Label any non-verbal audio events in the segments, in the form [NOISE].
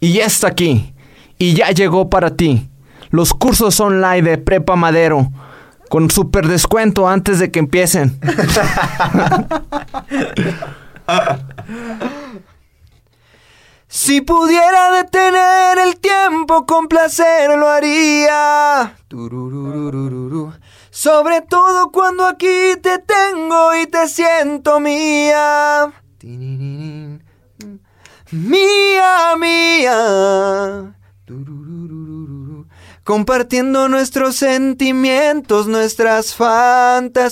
Y ya está aquí. Y ya llegó para ti. Los cursos online de Prepa Madero. Con super descuento antes de que empiecen. [LAUGHS] Si pudiera detener el tiempo con placer lo haría. Sobre todo cuando aquí te tengo y te siento mía. Mía, mía. Compartiendo nuestros sentimientos, nuestras fantasías.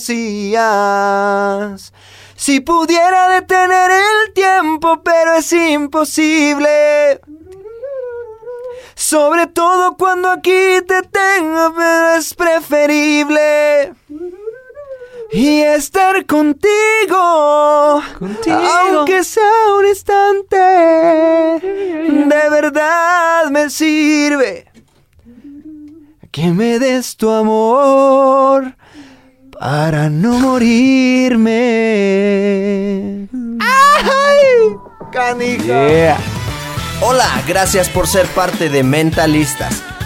Si pudiera detener el tiempo, pero es imposible. Sobre todo cuando aquí te tengo, pero es preferible. Y estar contigo, aunque sea un instante, de verdad me sirve. Que me des tu amor para no morirme. ¡Ay! ¡Canija! Hola, gracias por ser parte de Mentalistas.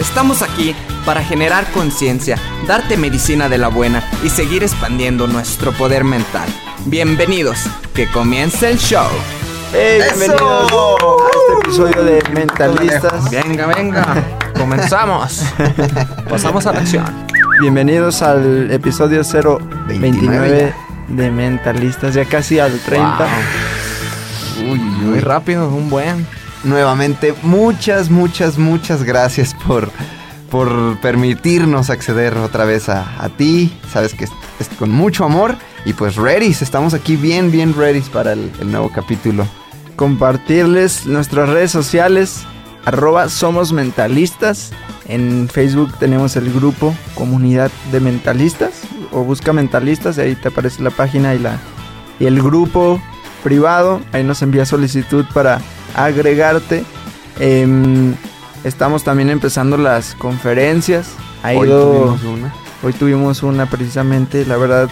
Estamos aquí para generar conciencia, darte medicina de la buena y seguir expandiendo nuestro poder mental. Bienvenidos, que comience el show. Hey, bienvenidos a este episodio de Mentalistas. Venga, venga, comenzamos. [LAUGHS] Pasamos a la acción. Bienvenidos al episodio 029 de Mentalistas, ya casi al 30. Uy, muy rápido, un buen. Nuevamente, muchas, muchas, muchas gracias por, por permitirnos acceder otra vez a, a ti. Sabes que es, con mucho amor. Y pues ready, estamos aquí bien, bien ready para el, el nuevo capítulo. Compartirles nuestras redes sociales, arroba somos mentalistas. En Facebook tenemos el grupo Comunidad de Mentalistas. O busca mentalistas, y ahí te aparece la página y, la, y el grupo privado. Ahí nos envía solicitud para agregarte. Em, estamos también empezando las conferencias. Ha Hoy ido- tuvimos una. Hoy tuvimos una precisamente, la verdad,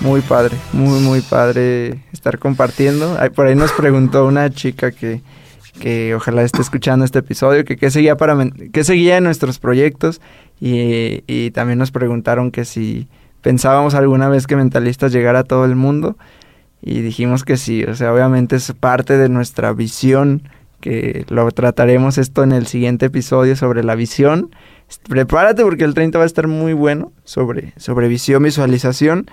muy padre, muy, muy padre estar compartiendo. Ahí- Por ahí nos preguntó una chica que, que ojalá esté escuchando este episodio, que qué seguía, para, qué seguía en nuestros proyectos y, y también nos preguntaron que si pensábamos alguna vez que Mentalistas llegara a todo el mundo y dijimos que sí, o sea, obviamente es parte de nuestra visión, que lo trataremos esto en el siguiente episodio sobre la visión. Prepárate porque el 30 va a estar muy bueno sobre, sobre visión, visualización.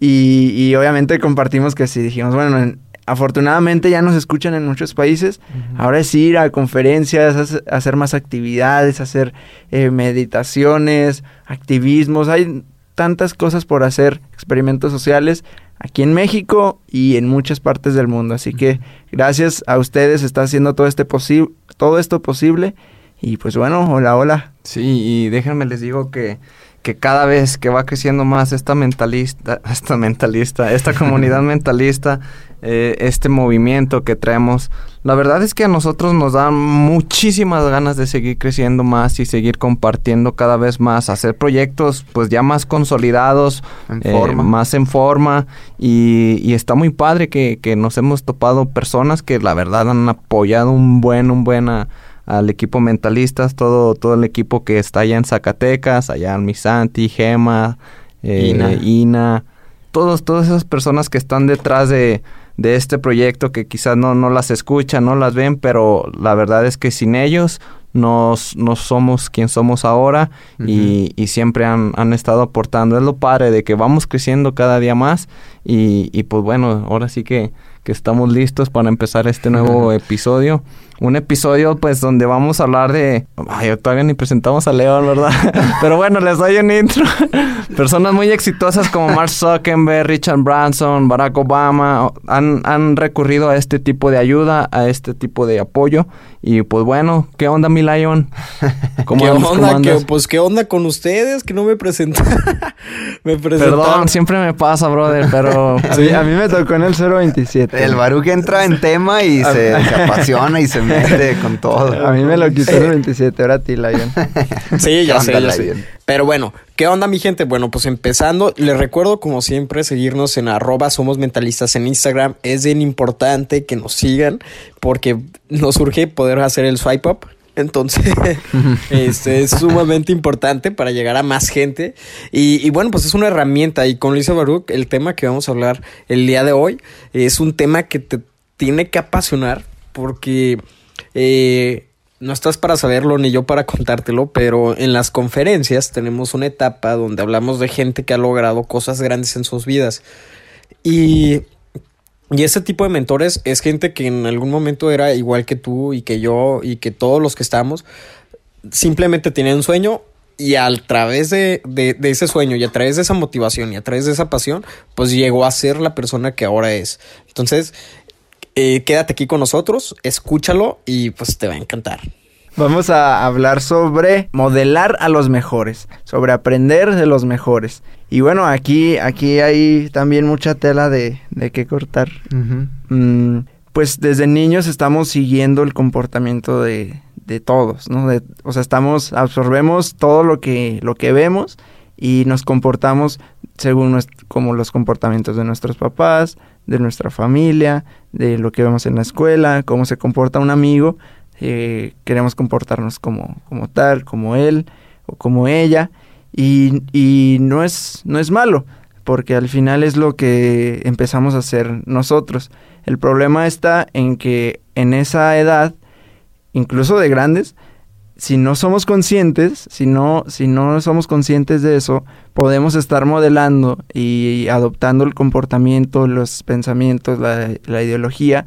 Y, y obviamente compartimos que sí, dijimos, bueno, en- afortunadamente ya nos escuchan en muchos países. Ahora es ir a conferencias, hace- hacer más actividades, hacer eh, meditaciones, activismos. Hay tantas cosas por hacer, experimentos sociales aquí en México y en muchas partes del mundo. Así que gracias a ustedes está haciendo todo este posi- todo esto posible. Y pues bueno, hola, hola. Sí, y déjenme les digo que, que cada vez que va creciendo más esta mentalista, [LAUGHS] esta mentalista, esta comunidad [LAUGHS] mentalista, eh, este movimiento que traemos, la verdad es que a nosotros nos dan muchísimas ganas de seguir creciendo más y seguir compartiendo cada vez más, hacer proyectos pues ya más consolidados, En eh, más en forma. Y, y está muy padre que, que nos hemos topado personas que la verdad han apoyado un buen, un buen a- al equipo mentalistas, todo, todo el equipo que está allá en Zacatecas, allá en Misanti, Gema, eh, Ina. Ina, todos, todas esas personas que están detrás de, de este proyecto que quizás no, no las escuchan, no las ven, pero la verdad es que sin ellos no, somos quien somos ahora y, y siempre han, han estado aportando. Es lo padre de que vamos creciendo cada día más y, y pues bueno, ahora sí que, que estamos listos para empezar este nuevo [LAUGHS] episodio. Un episodio pues donde vamos a hablar de... Ay, todavía ni presentamos a León, ¿verdad? [LAUGHS] Pero bueno, les doy un intro. [LAUGHS] Personas muy exitosas como Mark Zuckerberg, Richard Branson, Barack Obama han, han recurrido a este tipo de ayuda, a este tipo de apoyo. Y pues bueno, ¿qué onda mi Lion? [LAUGHS] ¿Cómo ¿Qué andas? ¿Cómo onda? Pues qué onda con ustedes que no me presentan. me presentaron. Perdón, siempre me pasa, brother, pero... Sí, a mí me tocó en el 027. El Baruch entra en tema y se, se apasiona y se mete [LAUGHS] con todo. A mí me lo quitó el 27, ahora a ti, Lion. Sí, ya ¿Qué sé, ya sé. Pero bueno, ¿qué onda mi gente? Bueno, pues empezando, les recuerdo como siempre seguirnos en arroba somos mentalistas en Instagram. Es bien importante que nos sigan porque nos urge poder hacer el swipe up. Entonces, [LAUGHS] este es sumamente importante para llegar a más gente. Y, y bueno, pues es una herramienta. Y con Lisa Baruch, el tema que vamos a hablar el día de hoy es un tema que te tiene que apasionar porque eh, no estás para saberlo ni yo para contártelo, pero en las conferencias tenemos una etapa donde hablamos de gente que ha logrado cosas grandes en sus vidas. Y, y ese tipo de mentores es gente que en algún momento era igual que tú y que yo y que todos los que estamos, simplemente tenían un sueño y a través de, de- de ese sueño y a través de esa motivación y a través de esa pasión, pues llegó a ser la persona que ahora es. Entonces, eh, quédate aquí con nosotros, escúchalo y pues te va a encantar. Vamos a hablar sobre modelar a los mejores, sobre aprender de los mejores. Y bueno, aquí, aquí hay también mucha tela de, de qué cortar. Mm, pues desde niños estamos siguiendo el comportamiento de, de todos, ¿no? De- o sea, estamos, absorbemos todo lo que, lo que vemos y nos comportamos según como los comportamientos de nuestros papás, de nuestra familia, de lo que vemos en la escuela, cómo se comporta un amigo. eh, queremos comportarnos como, como tal, como él o como ella. Y, y no, es, no es malo, porque al final es lo que empezamos a hacer nosotros. El problema está en que en esa edad, incluso de grandes, si no somos conscientes, si no, si no somos conscientes de eso, podemos estar modelando y adoptando el comportamiento, los pensamientos, la, la ideología,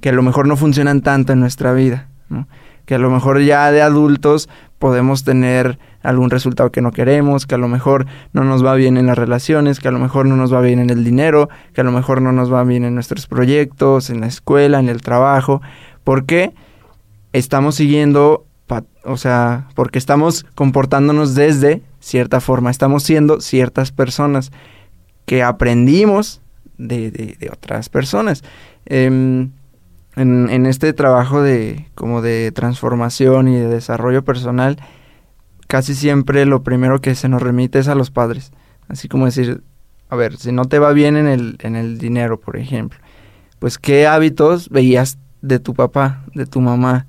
que a lo mejor no funcionan tanto en nuestra vida, ¿no? que a lo mejor ya de adultos podemos tener algún resultado que no queremos, que a lo mejor no nos va bien en las relaciones, que a lo mejor no nos va bien en el dinero, que a lo mejor no nos va bien en nuestros proyectos, en la escuela, en el trabajo, porque estamos siguiendo, o sea, porque estamos comportándonos desde cierta forma, estamos siendo ciertas personas que aprendimos de, de- de otras personas. Em, en, en este trabajo de como de transformación y de desarrollo personal, casi siempre lo primero que se nos remite es a los padres. Así como decir, a ver, si no te va bien en el, en el dinero, por ejemplo, pues qué hábitos veías de tu papá, de tu mamá.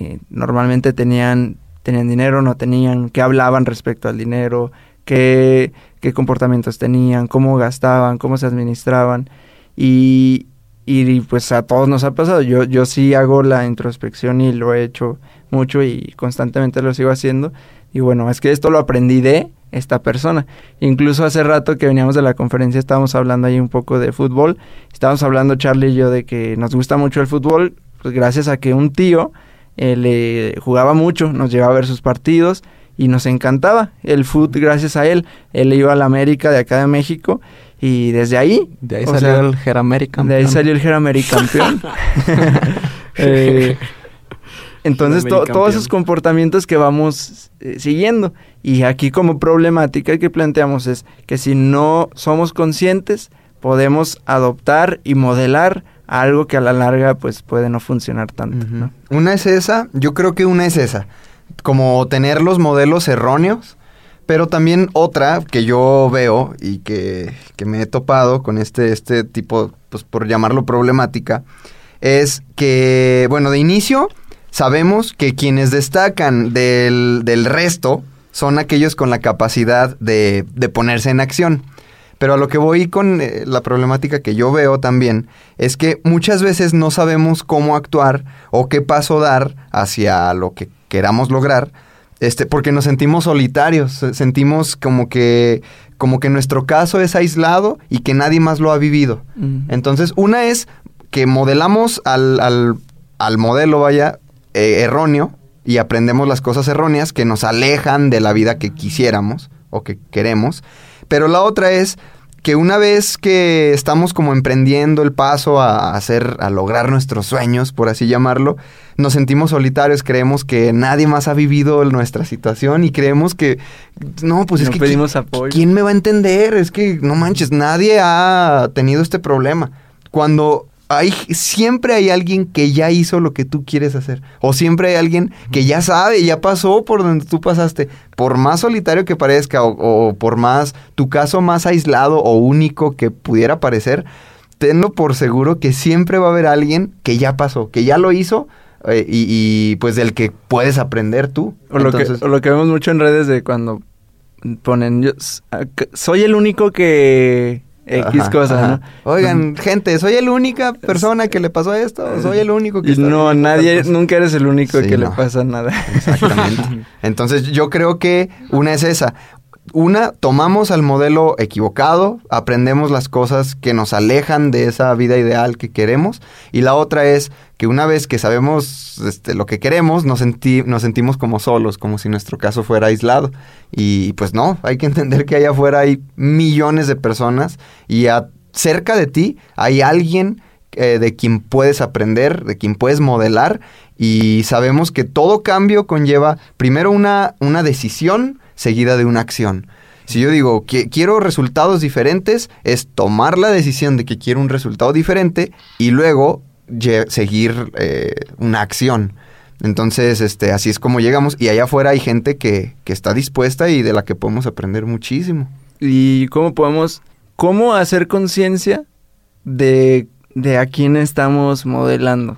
Eh, normalmente tenían, tenían dinero, no tenían, qué hablaban respecto al dinero, qué, qué comportamientos tenían, cómo gastaban, cómo se administraban. Y, y pues a todos nos ha pasado. Yo, yo sí hago la introspección y lo he hecho mucho y constantemente lo sigo haciendo. Y bueno, es que esto lo aprendí de esta persona. Incluso hace rato que veníamos de la conferencia estábamos hablando ahí un poco de fútbol. Estábamos hablando Charlie y yo de que nos gusta mucho el fútbol, pues gracias a que un tío eh, le jugaba mucho, nos llevaba a ver sus partidos y nos encantaba el fútbol gracias a él. Él iba a la América de acá de México y desde ahí... De ahí salió sea, el Jerameri de ahí salió el Jerameri campeón. [LAUGHS] [LAUGHS] Eh, Entonces, to- todos esos comportamientos que vamos eh, siguiendo. Y aquí como problemática que planteamos es que si no somos conscientes, podemos adoptar y modelar algo que a la larga pues puede no funcionar tanto. Una es esa, yo creo que una es esa, como tener los modelos erróneos, pero también otra que yo veo y que, que me he topado con este, este tipo, pues por llamarlo problemática, es que, bueno, de inicio sabemos que quienes destacan del, del resto son aquellos con la capacidad de, de ponerse en acción. Pero a lo que voy con eh, la problemática que yo veo también es que muchas veces no sabemos cómo actuar o qué paso dar hacia lo que queramos lograr, este, porque nos sentimos solitarios, sentimos como que, como que nuestro caso es aislado y que nadie más lo ha vivido. Entonces, una es que modelamos al, al- al modelo, vaya, eh, erróneo y aprendemos las cosas erróneas que nos alejan de la vida que quisiéramos o que queremos. Pero la otra es que una vez que estamos como emprendiendo el paso a hacer, a lograr nuestros sueños, por así llamarlo, nos sentimos solitarios, creemos que nadie más ha vivido nuestra situación y creemos que, no, pues es que... pedimos ¿qui- apoyo. ¿Quién me va a entender? Es que, no manches, nadie ha tenido este problema. Cuando hay, siempre hay alguien que ya hizo lo que tú quieres hacer. O siempre hay alguien que ya sabe, ya pasó por donde tú pasaste. Por más solitario que parezca, o, o por más, tu caso más aislado o único que pudiera parecer, tenlo por seguro que siempre va a haber alguien que ya pasó, que ya lo hizo. eh, y, y, pues del que puedes aprender tú. O lo, Entonces- que, o lo que vemos mucho en redes de cuando ponen, yo ac- soy el único que X Ajá, cosa, ajá. ¿no? Oigan, gente, soy la única persona que le pasó esto, soy el único que Y está no, nadie, nunca eres el único Sí, que le pasa nada. Exactamente. [LAUGHS] Entonces yo creo que una es esa. Una, tomamos al modelo equivocado, aprendemos las cosas que nos alejan de esa vida ideal que queremos. Y la otra es que una vez que sabemos este, lo que queremos, nos, senti- nos sentimos como solos, como si nuestro caso fuera aislado. Y pues no, hay que [LAUGHS] entender que allá afuera hay millones de personas y a- cerca de ti hay alguien eh, de quien puedes aprender, de quien puedes modelar y sabemos que todo cambio conlleva primero una, una decisión seguida de una acción. Si yo digo que quiero resultados diferentes, es tomar la decisión de que quiero un resultado diferente y luego seguir eh, una acción. Entonces, este, así es como llegamos. Y allá afuera hay gente que, que está dispuesta y de la que podemos aprender muchísimo. ¿Y cómo podemos, cómo hacer conciencia de, de a quién estamos modelando?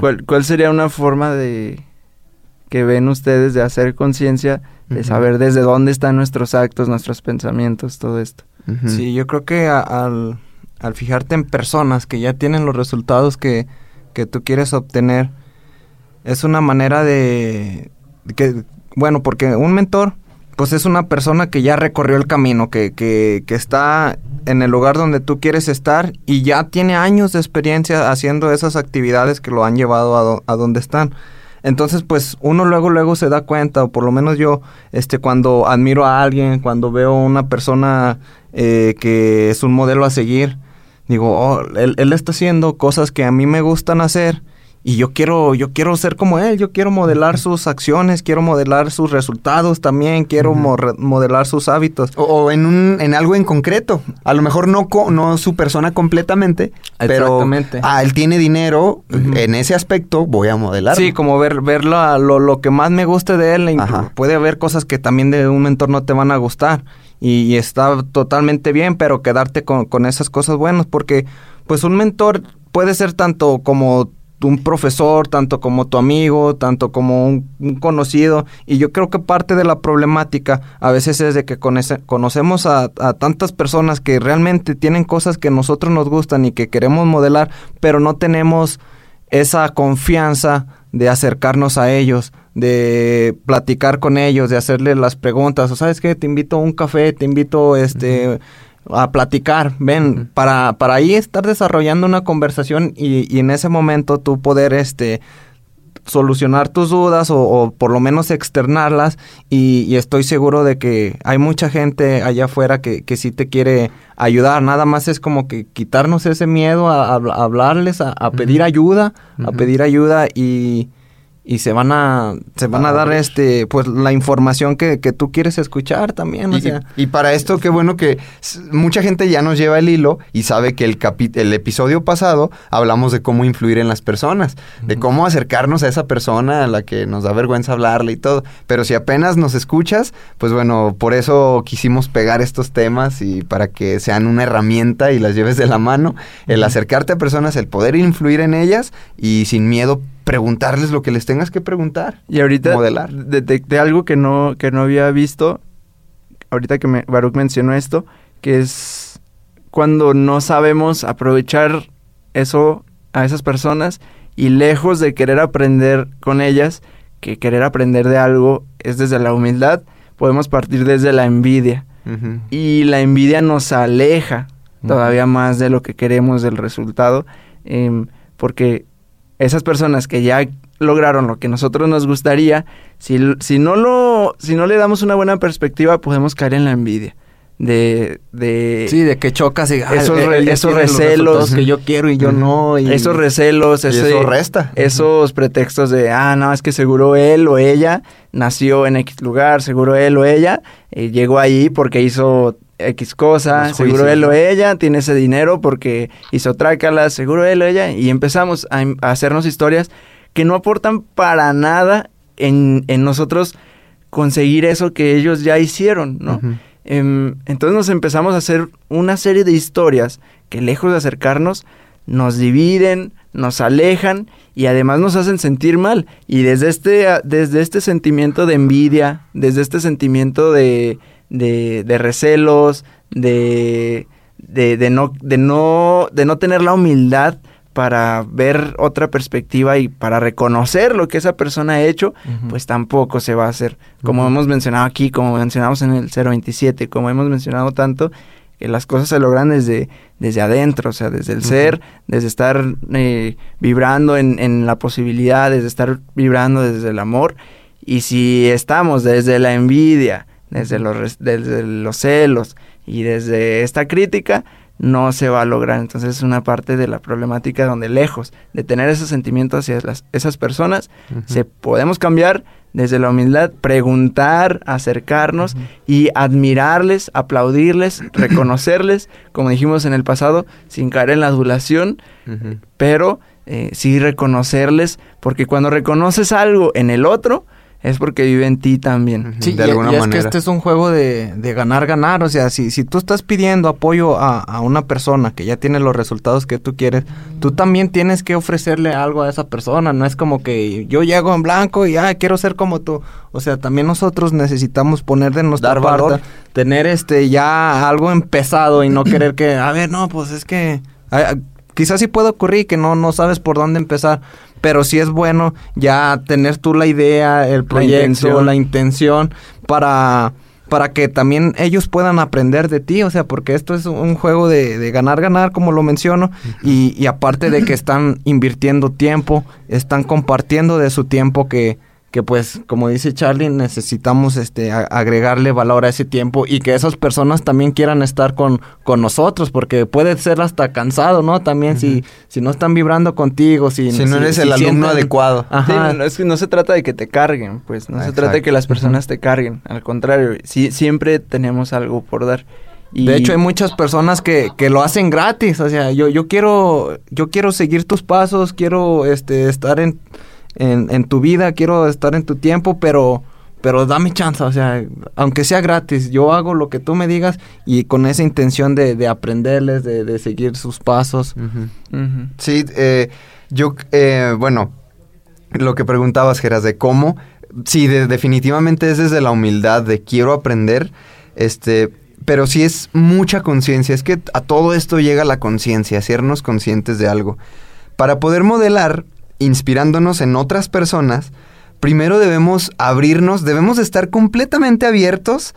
¿Cuál, ¿Cuál sería una forma de que ven ustedes de hacer conciencia, de saber desde dónde están nuestros actos, nuestros pensamientos, todo esto? Sí, yo creo que a- al, al fijarte en personas que ya tienen los resultados que, que tú quieres obtener, es una manera de, de que, bueno, porque un mentor, pues es una persona que ya recorrió el camino, que, que, que está en el lugar donde tú quieres estar y ya tiene años de experiencia haciendo esas actividades que lo han llevado a, do- a donde están. Entonces, pues uno luego luego se da cuenta, o por lo menos yo, este, cuando admiro a alguien, cuando veo una persona eh, que es un modelo a seguir, digo, oh, él, él está haciendo cosas que a mí me gustan hacer y yo quiero, yo quiero ser como él, yo quiero modelar sus acciones, quiero modelar sus resultados también, quiero modelar sus hábitos. O, o en, un, en algo en concreto. A lo mejor no, co- no su persona completamente, pero ah, él tiene dinero, en ese aspecto voy a modelar. Sí, como ver, ver la- lo, lo que más me guste de él. Ajá. Puede haber cosas que también de un mentor no te van a gustar. Y, y está totalmente bien, pero quedarte con, con esas cosas buenas. Porque, pues, un mentor puede ser tanto como un profesor, tanto como tu amigo, tanto como un, conocido. Y yo creo que parte de la problemática a veces es de que conoce- conocemos a, tantas personas que realmente tienen cosas que nosotros nos gustan y que queremos modelar, pero no tenemos esa confianza de acercarnos a ellos, de platicar con ellos, de hacerles las preguntas, o sabes qué, te invito a un café, te invito este a platicar, ven, para, para ahí estar desarrollando una conversación y, y en ese momento tú poder este solucionar tus dudas o, o por lo menos externarlas y, y estoy seguro de que hay mucha gente allá afuera que, que sí te quiere ayudar, nada más es como que quitarnos ese miedo a, a- a hablarles, a, a pedir ayuda, a pedir ayuda y, y se van a se van a dar este pues la información que, que tú quieres escuchar también o Y, sea. y para esto, qué bueno que mucha gente ya nos lleva el hilo y sabe que el, capi- el episodio pasado hablamos de cómo influir en las personas, de cómo acercarnos a esa persona a la que nos da vergüenza hablarle y todo. Pero si apenas nos escuchas, pues bueno, por eso quisimos pegar estos temas y para que sean una herramienta y las lleves de la mano, el acercarte a personas, el poder influir en ellas y sin miedo preguntarles lo que les tengas que preguntar. Y ahorita Modelar. detecté algo que no, que no había visto, ahorita que me, Baruch mencionó esto, que es cuando no sabemos aprovechar eso a esas personas y lejos de querer aprender con ellas, que querer aprender de algo es desde la humildad, podemos partir desde la envidia. Y la envidia nos aleja todavía más de lo que queremos del resultado, em, porque esas personas que ya lograron lo que nosotros nos gustaría, si, si, no lo, si no le damos una buena perspectiva, podemos caer en la envidia. De, de sí de que chocas y Esos re- ya esos recelos. que yo quiero y yo no y esos recelos, Y eso resta. esos pretextos de, ah, no, es que seguro él o ella nació en X lugar, seguro él o ella eh, llegó ahí porque hizo X cosa, seguro él o ella tiene ese dinero porque hizo trácalas, seguro él o ella, y empezamos a, im- a hacernos historias que no aportan para nada en, en nosotros conseguir eso que ellos ya hicieron, ¿no? Em, entonces nos empezamos a hacer una serie de historias que lejos de acercarnos, nos dividen, nos alejan y además nos hacen sentir mal. Y desde este, desde este sentimiento de envidia, desde este sentimiento de, de, de recelos, de, de, de no, de, no, de no tener la humildad para ver otra perspectiva y para reconocer lo que esa persona ha hecho, pues tampoco se va a hacer. Como hemos mencionado aquí, como mencionamos en el 027, como hemos mencionado tanto, que las cosas se logran desde, desde adentro, o sea, desde el ser, desde estar eh, vibrando en, en la posibilidad, desde estar vibrando desde el amor. Y si estamos desde la envidia, desde los, desde los celos y desde esta crítica, no se va a lograr. Entonces es una parte de la problemática donde lejos de tener ese sentimiento hacia las- esas personas, se podemos cambiar desde la humildad, preguntar, acercarnos y admirarles, aplaudirles, [COUGHS] reconocerles, como dijimos en el pasado, sin caer en la adulación, pero eh, sí reconocerles, porque cuando reconoces algo en el otro, es porque vive en ti también. Sí, de y, alguna y es manera. que este es un juego de, de ganar, ganar. O sea, si, si tú estás pidiendo apoyo a, a una persona que ya tiene los resultados que tú quieres, tú también tienes que ofrecerle algo a esa persona. No es como que yo llego en blanco y ah, quiero ser como tú. O sea, también nosotros necesitamos poner de nuestra Dar parte, tener este ya algo empezado y no [CLEARS THROAT] querer que, a ver, no, pues es que quizás sí puede ocurrir que no, no sabes por dónde empezar. Pero sí es bueno ya tener tú la idea, el proyecto, intención. la intención para, para que también ellos puedan aprender de ti, o sea, porque esto es un juego de, de ganar, ganar, como lo menciono, y, y aparte de que están invirtiendo tiempo, están compartiendo de su tiempo que, que pues, como dice Charlie, necesitamos este a- agregarle valor a ese tiempo y que esas personas también quieran estar con, con nosotros, porque puede ser hasta cansado, ¿no? También si, si no están vibrando contigo, si, Si no eres el alumno adecuado. Ajá. Sí, no, es que no se trata de que te carguen, pues no se trata de que las personas te carguen, al contrario, sí, siempre tenemos algo por dar. Y De hecho, hay muchas personas que, que lo hacen gratis. O sea, yo, yo quiero, yo quiero seguir tus pasos, quiero este estar en, en, en tu vida, quiero estar en tu tiempo, pero, pero dame chance, o sea, aunque sea gratis, yo hago lo que tú me digas y con esa intención de, de aprenderles, de, de seguir sus pasos. Sí, eh, yo, eh, bueno, lo que preguntabas, Geras, de cómo, sí, de- definitivamente es desde la humildad de quiero aprender, este, pero sí es mucha conciencia, es que a todo esto llega la conciencia, hacernos conscientes de algo. Para poder modelar, inspirándonos en otras personas, primero debemos abrirnos, debemos estar completamente abiertos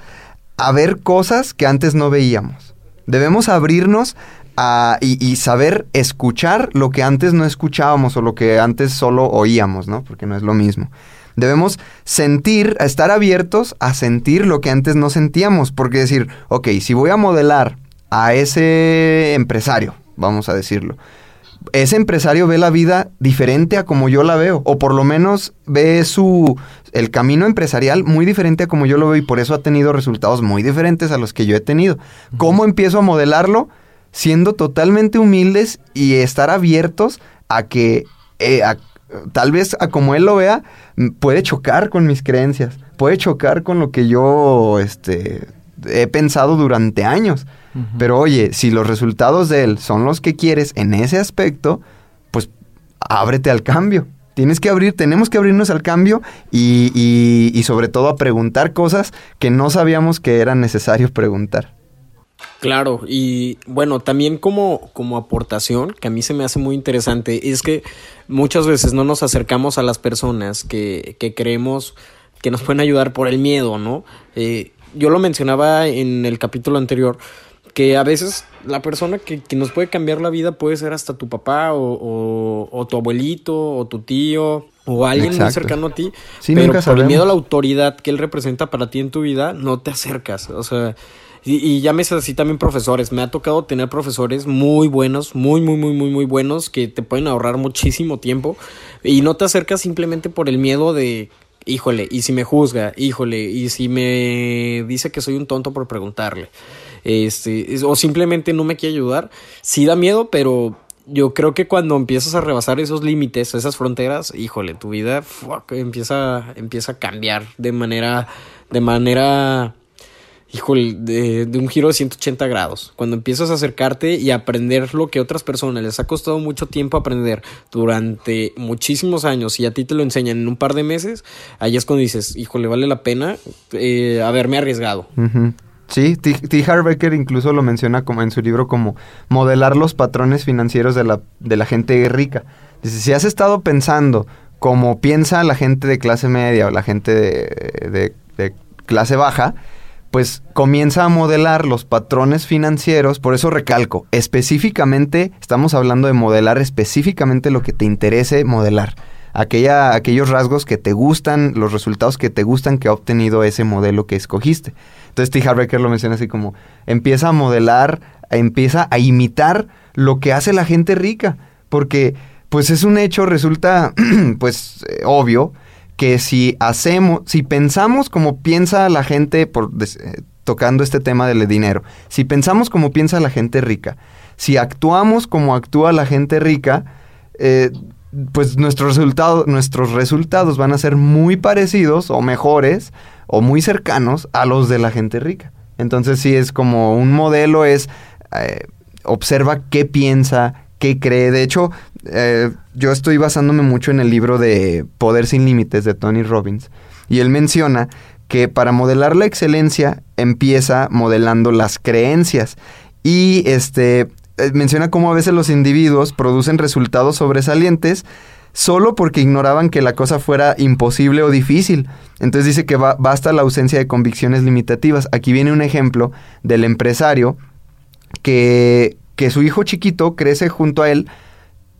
a ver cosas que antes no veíamos. Debemos abrirnos a, y, saber escuchar lo que antes no escuchábamos o lo que antes solo oíamos, ¿no? Porque no es lo mismo. Debemos sentir, estar abiertos a sentir lo que antes no sentíamos. Porque decir, ok, si voy a modelar a ese empresario, vamos a decirlo, ese empresario ve la vida diferente a como yo la veo, o por lo menos ve su el camino empresarial muy diferente a como yo lo veo y por eso ha tenido resultados muy diferentes a los que yo he tenido. ¿Cómo empiezo a modelarlo? Siendo totalmente humildes y estar abiertos a que eh, tal vez a como él lo vea, puede chocar con mis creencias, puede chocar con lo que yo este, he pensado durante años. Pero oye, si los resultados de él son los que quieres en ese aspecto, pues ábrete al cambio. Tienes que abrir, tenemos que abrirnos al cambio y, y, sobre todo a preguntar cosas que no sabíamos que era necesario preguntar. Claro, y bueno, también como, como aportación, que a mí se me hace muy interesante, es que muchas veces no nos acercamos a las personas que, que creemos que nos pueden ayudar por el miedo, ¿no? Eh, yo lo mencionaba en el capítulo anterior, que a veces la persona que, nos puede cambiar la vida puede ser hasta tu papá o, tu abuelito o tu tío o alguien muy cercano a ti. pero por el miedo a la autoridad que él representa para ti en tu vida, no te acercas. O sea, y, y llámese así también profesores. Me ha tocado tener profesores muy buenos, muy, muy, muy, muy, muy buenos que te pueden ahorrar muchísimo tiempo y no te acercas simplemente por el miedo de híjole, y si me juzga, híjole, y si me dice que soy un tonto por preguntarle este, o simplemente no me quiere ayudar, sí da miedo, pero yo creo que cuando empiezas a rebasar esos límites, esas fronteras, híjole, tu vida empieza, empieza a cambiar de manera, de manera, híjole, de, de, un giro de 180 grados. Cuando empiezas a acercarte y aprender lo que otras personas les ha costado mucho tiempo aprender durante muchísimos años y a ti te lo enseñan en un par de meses, ahí es cuando dices, híjole, vale la pena eh, haberme arriesgado. Sí, T. Harbecker incluso lo menciona como en su libro como modelar los patrones financieros de la, de la gente rica. Dice, si has estado pensando como piensa la gente de clase media o la gente de, de clase baja, pues comienza a modelar los patrones financieros, por eso recalco, específicamente, estamos hablando de modelar específicamente lo que te interese modelar aquella, aquellos rasgos que te gustan, los resultados que te gustan que ha obtenido ese modelo que escogiste. Entonces T. Harbecker lo menciona así como, empieza a modelar, empieza a imitar lo que hace la gente rica, porque pues es un hecho, resulta [CLEARS THROAT] pues eh, obvio que si hacemos, si pensamos como piensa la gente por eh, tocando este tema del dinero, si pensamos como piensa la gente rica, si actuamos como actúa la gente rica, eh, pues nuestros resultados, nuestros resultados van a ser muy parecidos o mejores o muy cercanos a los de la gente rica. Entonces sí es como un modelo es eh, observa qué piensa, qué cree. De hecho, eh, yo estoy basándome mucho en el libro de Poder sin Límites de Tony Robbins y él menciona que para modelar la excelencia empieza modelando las creencias y este eh, menciona cómo a veces los individuos producen resultados sobresalientes solo porque ignoraban que la cosa fuera imposible o difícil. Entonces dice que basta la ausencia de convicciones limitativas. Aquí viene un ejemplo del empresario que, que su hijo chiquito crece junto a él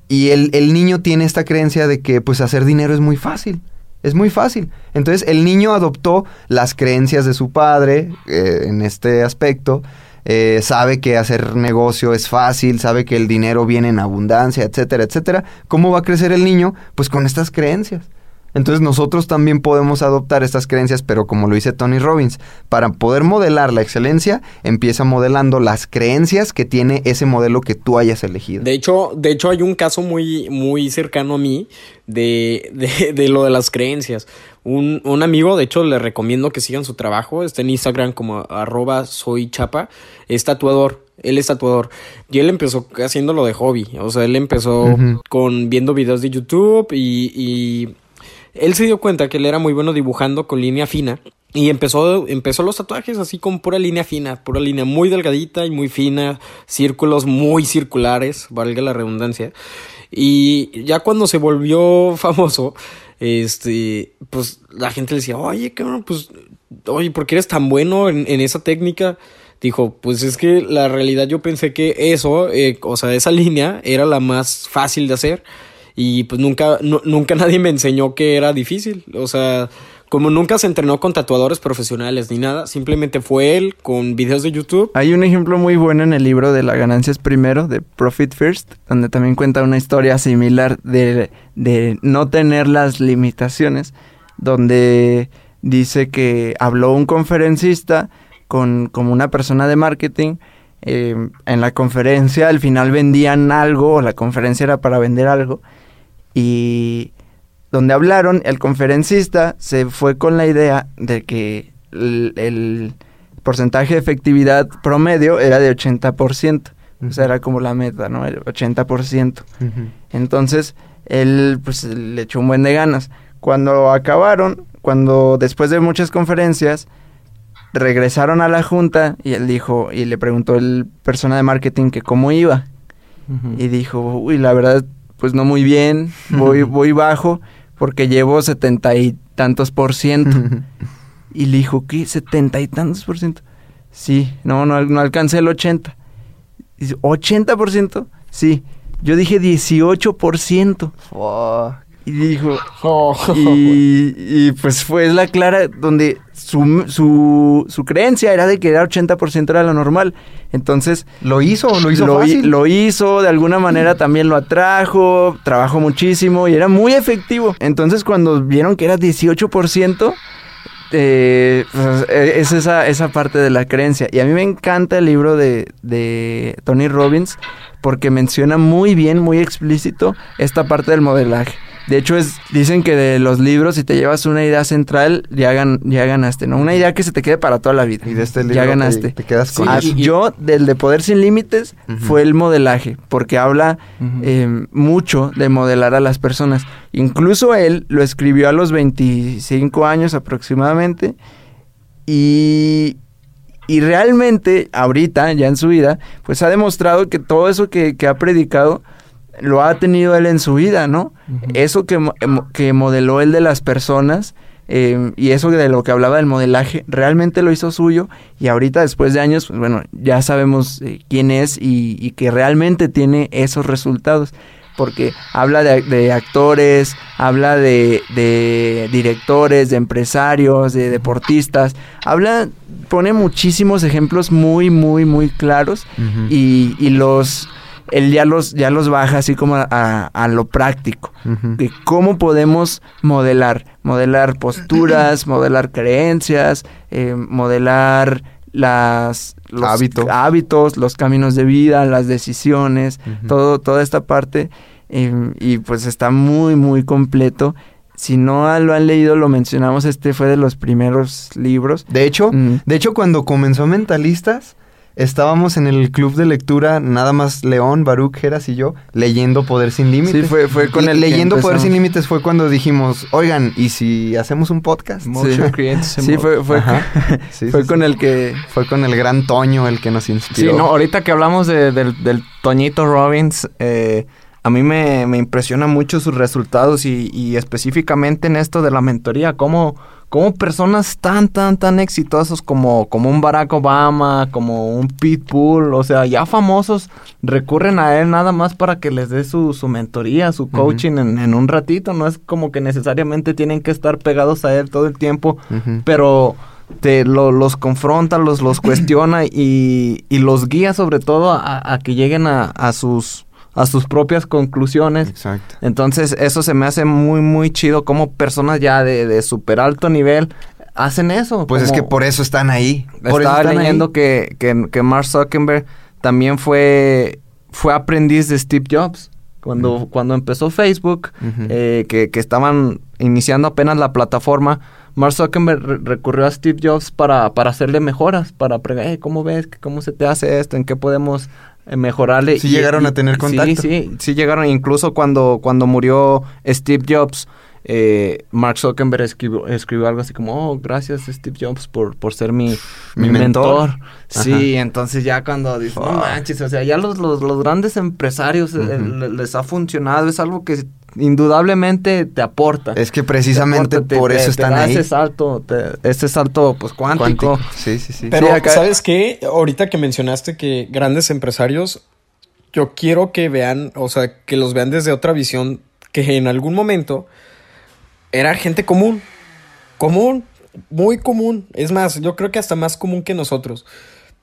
y el, el, niño tiene esta creencia de que pues hacer dinero es muy fácil. Es muy fácil. Entonces el niño adoptó las creencias de su padre eh, en este aspecto eh, sabe que hacer negocio es fácil, sabe que el dinero viene en abundancia, etcétera, etcétera. ¿Cómo va a crecer el niño? Pues con estas creencias. Entonces nosotros también podemos adoptar estas creencias, pero como lo dice Tony Robbins, para poder modelar la excelencia, empieza modelando las creencias que tiene ese modelo que tú hayas elegido. De hecho, de hecho hay un caso muy, muy cercano a mí de, de, de lo de las creencias. Un, un, amigo, de hecho, le recomiendo que sigan su trabajo. Está en Instagram como arroba soy chapa. Es tatuador. Él es tatuador. Y él empezó haciéndolo de hobby. O sea, él empezó con viendo videos de YouTube y, y él se dio cuenta que él era muy bueno dibujando con línea fina. Y empezó, empezó los tatuajes así con pura línea fina, pura línea muy delgadita y muy fina, círculos muy circulares, valga la redundancia. Y ya cuando se volvió [LAUGHS] famoso, este, pues la gente le decía, oye, cabrón, pues, oye, ¿por qué eres tan bueno en, esa técnica? Dijo, pues es que la realidad yo pensé que eso, eh, o sea, esa línea era la más fácil de hacer y pues nunca, nunca [LAUGHS] nadie me enseñó que era difícil, o sea, como nunca se entrenó con tatuadores profesionales ni nada, simplemente fue él con videos de YouTube. Hay un ejemplo muy bueno en el libro de La ganancia es primero, de Profit First, donde también cuenta una historia similar de, de no tener las limitaciones, donde dice que habló un conferencista con como una persona de marketing. eh, en la conferencia al final vendían algo, o la conferencia era para vender algo, y donde hablaron, el conferencista se fue con la idea de que el, el porcentaje de efectividad promedio era de 80%. O sea, era como la meta, ¿no? El 80%. Entonces, él pues le echó un buen de ganas. Cuando acabaron, cuando después de muchas conferencias, regresaron a la junta y él dijo, y le preguntó el persona de marketing que cómo iba. Y dijo, uy, la verdad, pues no muy bien, voy, voy bajo porque llevo setenta y tantos por ciento. y le dijo, ¿qué? ¿Setenta y tantos por ciento? Sí, no, no, no alcancé el 80. Dice, ¿80 por ciento? Sí. Yo dije 18 por ciento. Y dijo, [LAUGHS] Oh, y, y, pues fue la clara donde su, su, su creencia era de que era 80% era lo normal. Entonces Lo hizo, lo hizo lo, fácil. lo hizo, de alguna manera también lo atrajo, trabajó muchísimo y era muy efectivo. Entonces cuando vieron que era 18%, eh, pues, eh, es esa, esa parte de la creencia. Y a mí me encanta el libro de, de Tony Robbins porque menciona muy bien, muy explícito esta parte del modelaje. De hecho, es, dicen que de los libros, si te llevas una idea central, ya, gan- ya ganaste, ¿no? Una idea que se te quede para toda la vida. Y de este libro ya te- ganaste. te quedas con Ah, eso. Yo, del de Poder Sin Límites, fue el modelaje, porque habla eh, mucho de modelar a las personas. Incluso él lo escribió a los 25 años aproximadamente. Y, y realmente, ahorita, ya en su vida, pues ha demostrado que todo eso que, que ha predicado lo ha tenido él en su vida, ¿no? Eso que, em- que modeló él de las personas eh, y eso de lo que hablaba del modelaje, realmente lo hizo suyo y ahorita después de años, pues bueno, ya sabemos eh, quién es y, y que realmente tiene esos resultados. Porque habla de, de actores, habla de, de directores, de empresarios, de deportistas, habla, pone muchísimos ejemplos muy, muy, muy claros y, y los él ya los ya los baja así como a, a- a lo práctico. De cómo podemos modelar modelar posturas [CLEARS THROAT] modelar creencias eh, modelar las los Hábitos. hábitos los caminos de vida las decisiones todo toda esta parte. Eh, y pues está muy muy completo. Si no lo han leído lo mencionamos este fue de los primeros libros. De hecho, Mm. de hecho, cuando comenzó Mentalistas, estábamos en el club de lectura, nada más León, Baruch, Geras y yo, leyendo Poder Sin Límites. Sí, fue- fue con Y el Leyendo Poder. Sin Límites fue cuando dijimos, oigan, ¿y si hacemos un podcast? [LAUGHS] Sí. sí fue fue. Sí, fue sí, con sí. el que Fue con el gran Toño el que nos Sí, inspiró. no, ahorita que hablamos de- del, del Toñito Robbins, eh, a mí me, me impresiona mucho sus resultados y, y específicamente en esto de la mentoría, cómo, cómo personas tan, tan, tan exitosos como, como un Barack Obama, como un Pitbull, o sea, ya famosos, recurren a él nada más para que les dé su, su mentoría, su coaching en, en un ratito, no es como que necesariamente tienen que estar pegados a él todo el tiempo, pero te lo- los confronta, los, los cuestiona y, y los guía sobre todo a, a que lleguen a, a sus a sus propias conclusiones. Exacto. Entonces eso se me hace muy muy chido como personas ya de, de super alto nivel hacen eso. Pues es que por eso están ahí. Por estaba están ahí. leyendo que, que, que Mark Zuckerberg también fue, fue aprendiz de Steve Jobs. Cuando, cuando empezó Facebook, eh, que, que estaban iniciando apenas la plataforma, Mark Zuckerberg re- recurrió a Steve Jobs para, para hacerle mejoras, para preguntar, "Hey, ¿cómo ves? ¿Cómo se te hace esto? ¿En qué podemos mejorarle? Sí llegaron a tener contacto. Sí, sí, sí llegaron. Incluso cuando, cuando murió Steve Jobs, eh, Mark Zuckerberg escribió, escribió algo así como, oh, gracias Steve Jobs por, por ser mi, Mi mi mentor". mentor. Sí, entonces ya cuando dices, no manches, o sea, ya los, los, los grandes empresarios eh, les ha funcionado, es algo que indudablemente te aporta. Es que precisamente aporta, por te- eso te están da ahí. Ese salto, te- ese salto pues cuántico. Cuántico. Sí, sí, sí. Pero, Sí, acá- ¿sabes qué? Ahorita que mencionaste que grandes empresarios, yo quiero que vean, o sea, que los vean desde otra visión, que en algún momento era gente común, común, muy común. Es más, yo creo que hasta más común que nosotros.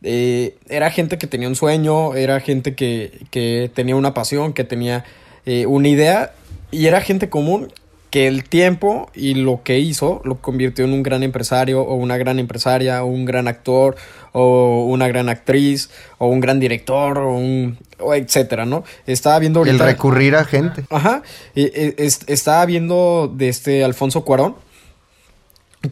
Eh, era gente que tenía un sueño, era gente que, que tenía una pasión, que tenía eh, una idea, y era gente común que el tiempo y lo que hizo lo convirtió en un gran empresario o una gran empresaria o un gran actor o una gran actriz o un gran director o un o etcétera, ¿no? Estaba viendo ahorita El recurrir a gente. Ajá, es- estaba viendo de este Alfonso Cuarón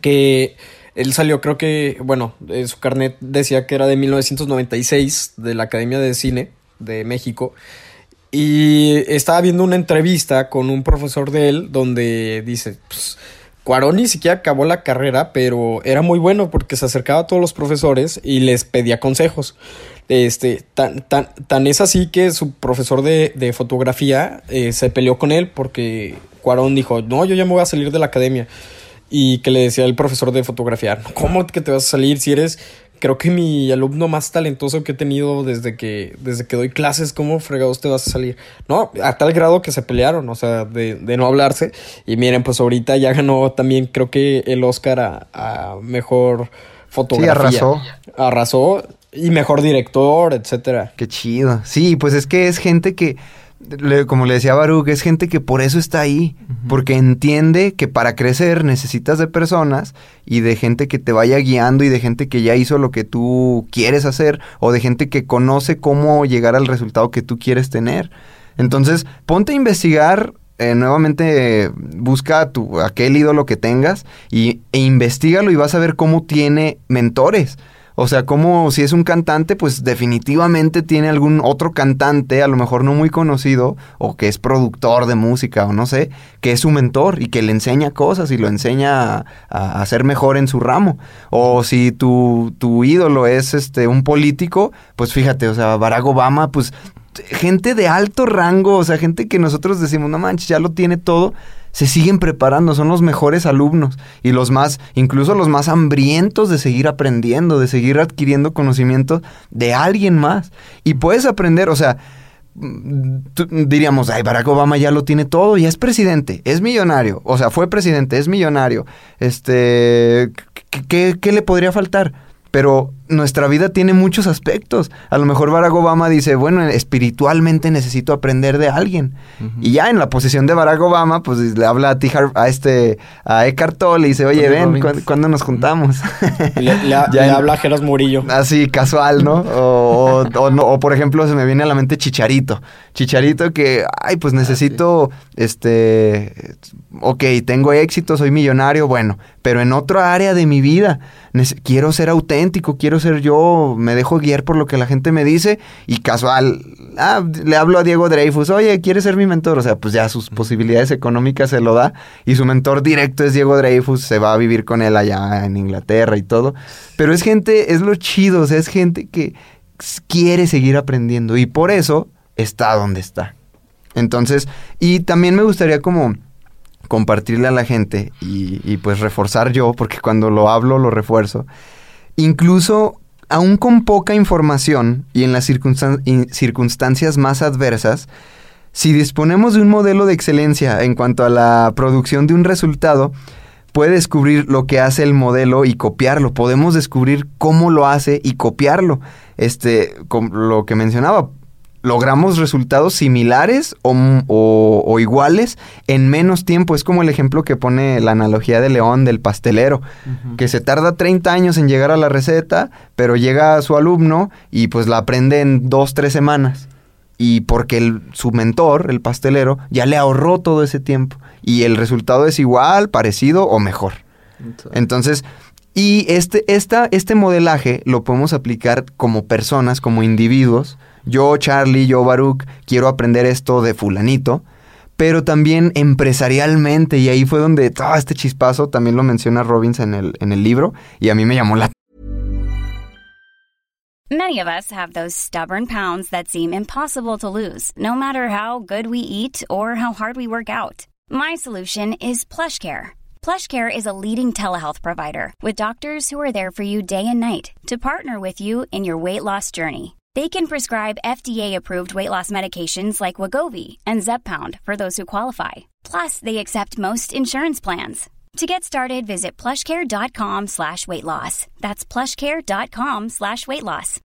que él salió, creo que, bueno, eh, su carnet decía que era de 1996 de la Academia de Cine de México. Y estaba viendo una entrevista con un profesor de él donde dice, pues, Cuarón ni siquiera acabó la carrera, pero era muy bueno porque se acercaba a todos los profesores y les pedía consejos. Este, tan, tan, tan es así que su profesor de, de fotografía eh, se peleó con él porque Cuarón dijo, no, yo ya me voy a salir de la academia. Y que le decía el profesor de fotografía, ¿cómo que te vas a salir si eres, creo que mi alumno más talentoso que he tenido desde que, desde que doy clases, ¿cómo fregados te vas a salir? No, a tal grado que se pelearon, o sea, de, de no hablarse. Y miren, pues ahorita ya ganó también, creo que el Oscar a, a mejor fotografía. arrasó. Arrasó. Y mejor director, etcétera. Qué chido. Sí, pues es que es gente que, le- como le decía Baruch, es gente que por eso está ahí. Porque entiende que para crecer necesitas de personas y de gente que te vaya guiando y de gente que ya hizo lo que tú quieres hacer o de gente que conoce cómo llegar al resultado que tú quieres tener. Entonces, ponte a investigar. eh, nuevamente eh, busca a tu, aquel ídolo que tengas y, e investigalo y vas a ver cómo tiene mentores. O sea, como si es un cantante, pues definitivamente tiene algún otro cantante, a lo mejor no muy conocido, o que es productor de música, o no sé, que es su mentor y que le enseña cosas y lo enseña a, a ser mejor en su ramo. O si tu, tu ídolo es este un político, pues fíjate, o sea, Barack Obama, pues gente de alto rango, o sea, gente que nosotros decimos, no manches, ya lo tiene todo, se siguen preparando, son los mejores alumnos y los más, incluso los más hambrientos de seguir aprendiendo, de seguir adquiriendo conocimiento de alguien más. Y puedes aprender, o sea, mm, diríamos, ay, Barack Obama ya lo tiene todo, ya es presidente, es millonario, o sea, fue presidente, es millonario, este, ¿qué, qué- qué le podría faltar? Pero nuestra vida tiene muchos aspectos. A lo mejor Barack Obama dice, bueno, espiritualmente necesito aprender de alguien. Y ya en la posición de Barack Obama, pues le habla a, T. Har- a este, a Eckhart Tolle y dice, oye, ven. ¿cuándo, nos juntamos? Le, le- [LAUGHS] Ya le en- habla a Geras Murillo. Así, casual, ¿no? O, o- o no- o, por ejemplo, se me viene a la mente Chicharito. Chicharito que, ay, pues necesito, este, ok, tengo éxito, soy millonario, bueno, pero en otra área de mi vida, quiero ser auténtico, quiero ser yo, me dejo guiar por lo que la gente me dice y casual, ah, le hablo a Diego Dreyfus, oye, ¿quieres ser mi mentor? O sea, pues ya sus posibilidades económicas se lo da y su mentor directo es Diego Dreyfus, se va a vivir con él allá en Inglaterra y todo. Pero es gente, es lo chido, o sea, es gente que quiere seguir aprendiendo y por eso está donde está. Entonces, y también me gustaría como compartirle a la gente y, pues reforzar yo, porque cuando lo hablo lo refuerzo. Incluso, aún con poca información y en las circunstancias más adversas, si disponemos de un modelo de excelencia en cuanto a la producción de un resultado, puede descubrir lo que hace el modelo y copiarlo. Podemos descubrir cómo lo hace y copiarlo. Este, con lo que mencionaba, logramos resultados similares o, m- o- o iguales en menos tiempo. Es como el ejemplo que pone la analogía de León del pastelero, que se tarda 30 años en llegar a la receta, pero llega a su alumno y pues la aprende en dos, tres semanas. Y porque el- su mentor, el pastelero, ya le ahorró todo ese tiempo. Y el resultado es igual, parecido o mejor. Entonces, y este, esta, este modelaje lo podemos aplicar como personas, como individuos. Yo, Charlie, yo, Baruch, quiero aprender esto de fulanito, pero también empresarialmente. Y ahí fue donde todo este chispazo también lo menciona Robbins en el, en el libro. Y a mí me llamó la Many of us have those stubborn pounds that seem impossible to lose, no matter how good we eat or how hard we work out. My solution is PlushCare. PlushCare is a leading telehealth provider with doctors who are there for you day and night to partner with you in your weight loss journey. They can prescribe FDA-approved weight loss medications like Wagovi and Zepbound for those who qualify. Plus, they accept most insurance plans. To get started, visit plushcare.com slash weight loss. That's plushcare.com slash weight loss.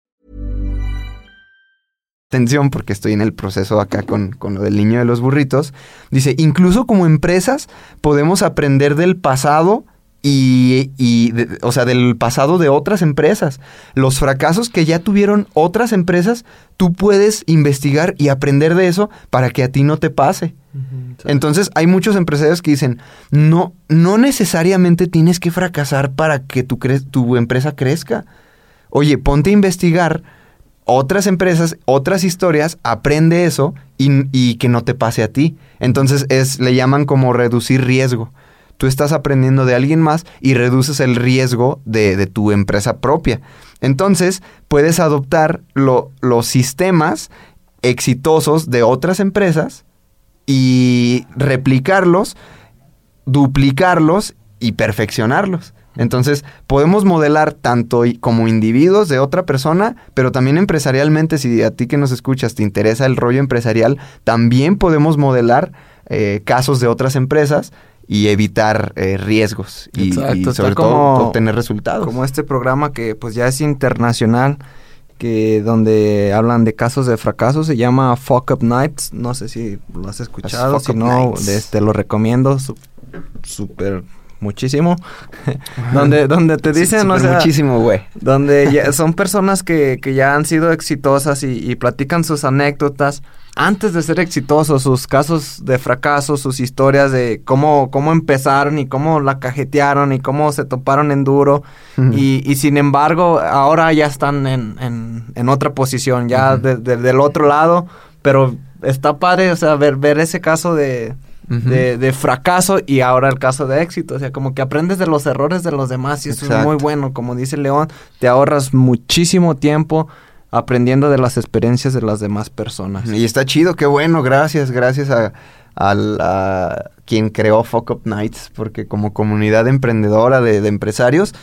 atención porque estoy en el proceso acá con, con lo del niño de los burritos. Dice, incluso como empresas podemos aprender del pasado y, y de- o sea, del pasado de otras empresas. Los fracasos que ya tuvieron otras empresas, tú puedes investigar y aprender de eso para que a ti no te pase. Entonces hay muchos empresarios que dicen, no, no necesariamente tienes que fracasar para que tu, cre- tu empresa crezca. Oye, ponte a investigar otras empresas, otras historias, aprende eso y, y que no te pase a ti. Entonces es, le llaman como reducir riesgo. Tú estás aprendiendo de alguien más y reduces el riesgo de, de tu empresa propia. Entonces puedes adoptar lo- los sistemas exitosos de otras empresas y replicarlos, duplicarlos y perfeccionarlos. Entonces, podemos modelar tanto como individuos de otra persona, pero también empresarialmente, si a ti que nos escuchas te interesa el rollo empresarial, también podemos modelar eh, casos de otras empresas y evitar eh, riesgos y, Exacto, y está sobre como- todo obtener resultados. Como este programa que pues ya es internacional, que donde hablan de casos de fracaso, se llama Fuck Up Nights, no sé si lo has escuchado, si no, Nights. de- te lo recomiendo su- súper muchísimo, [LAUGHS] donde, donde te Sí, dicen, o sea, muchísimo, güey. donde ya [LAUGHS] son personas que, que ya han sido exitosas y, y platican sus anécdotas antes de ser exitosos, sus casos de fracaso, sus historias de cómo, cómo empezaron y cómo la cajetearon y cómo se toparon en duro. y, y sin embargo, ahora ya están en, en, en otra posición, ya de- de- del otro lado. Pero está padre, o sea, ver, ver ese caso de, De, de fracaso y ahora el caso de éxito. O sea, como que aprendes de los errores de los demás y eso es muy bueno. Como dice León, te ahorras muchísimo tiempo aprendiendo de las experiencias de las demás personas. Y está chido, qué bueno, gracias, gracias a, a quien creó Fuck Up Nights, porque como comunidad emprendedora de, de empresarios,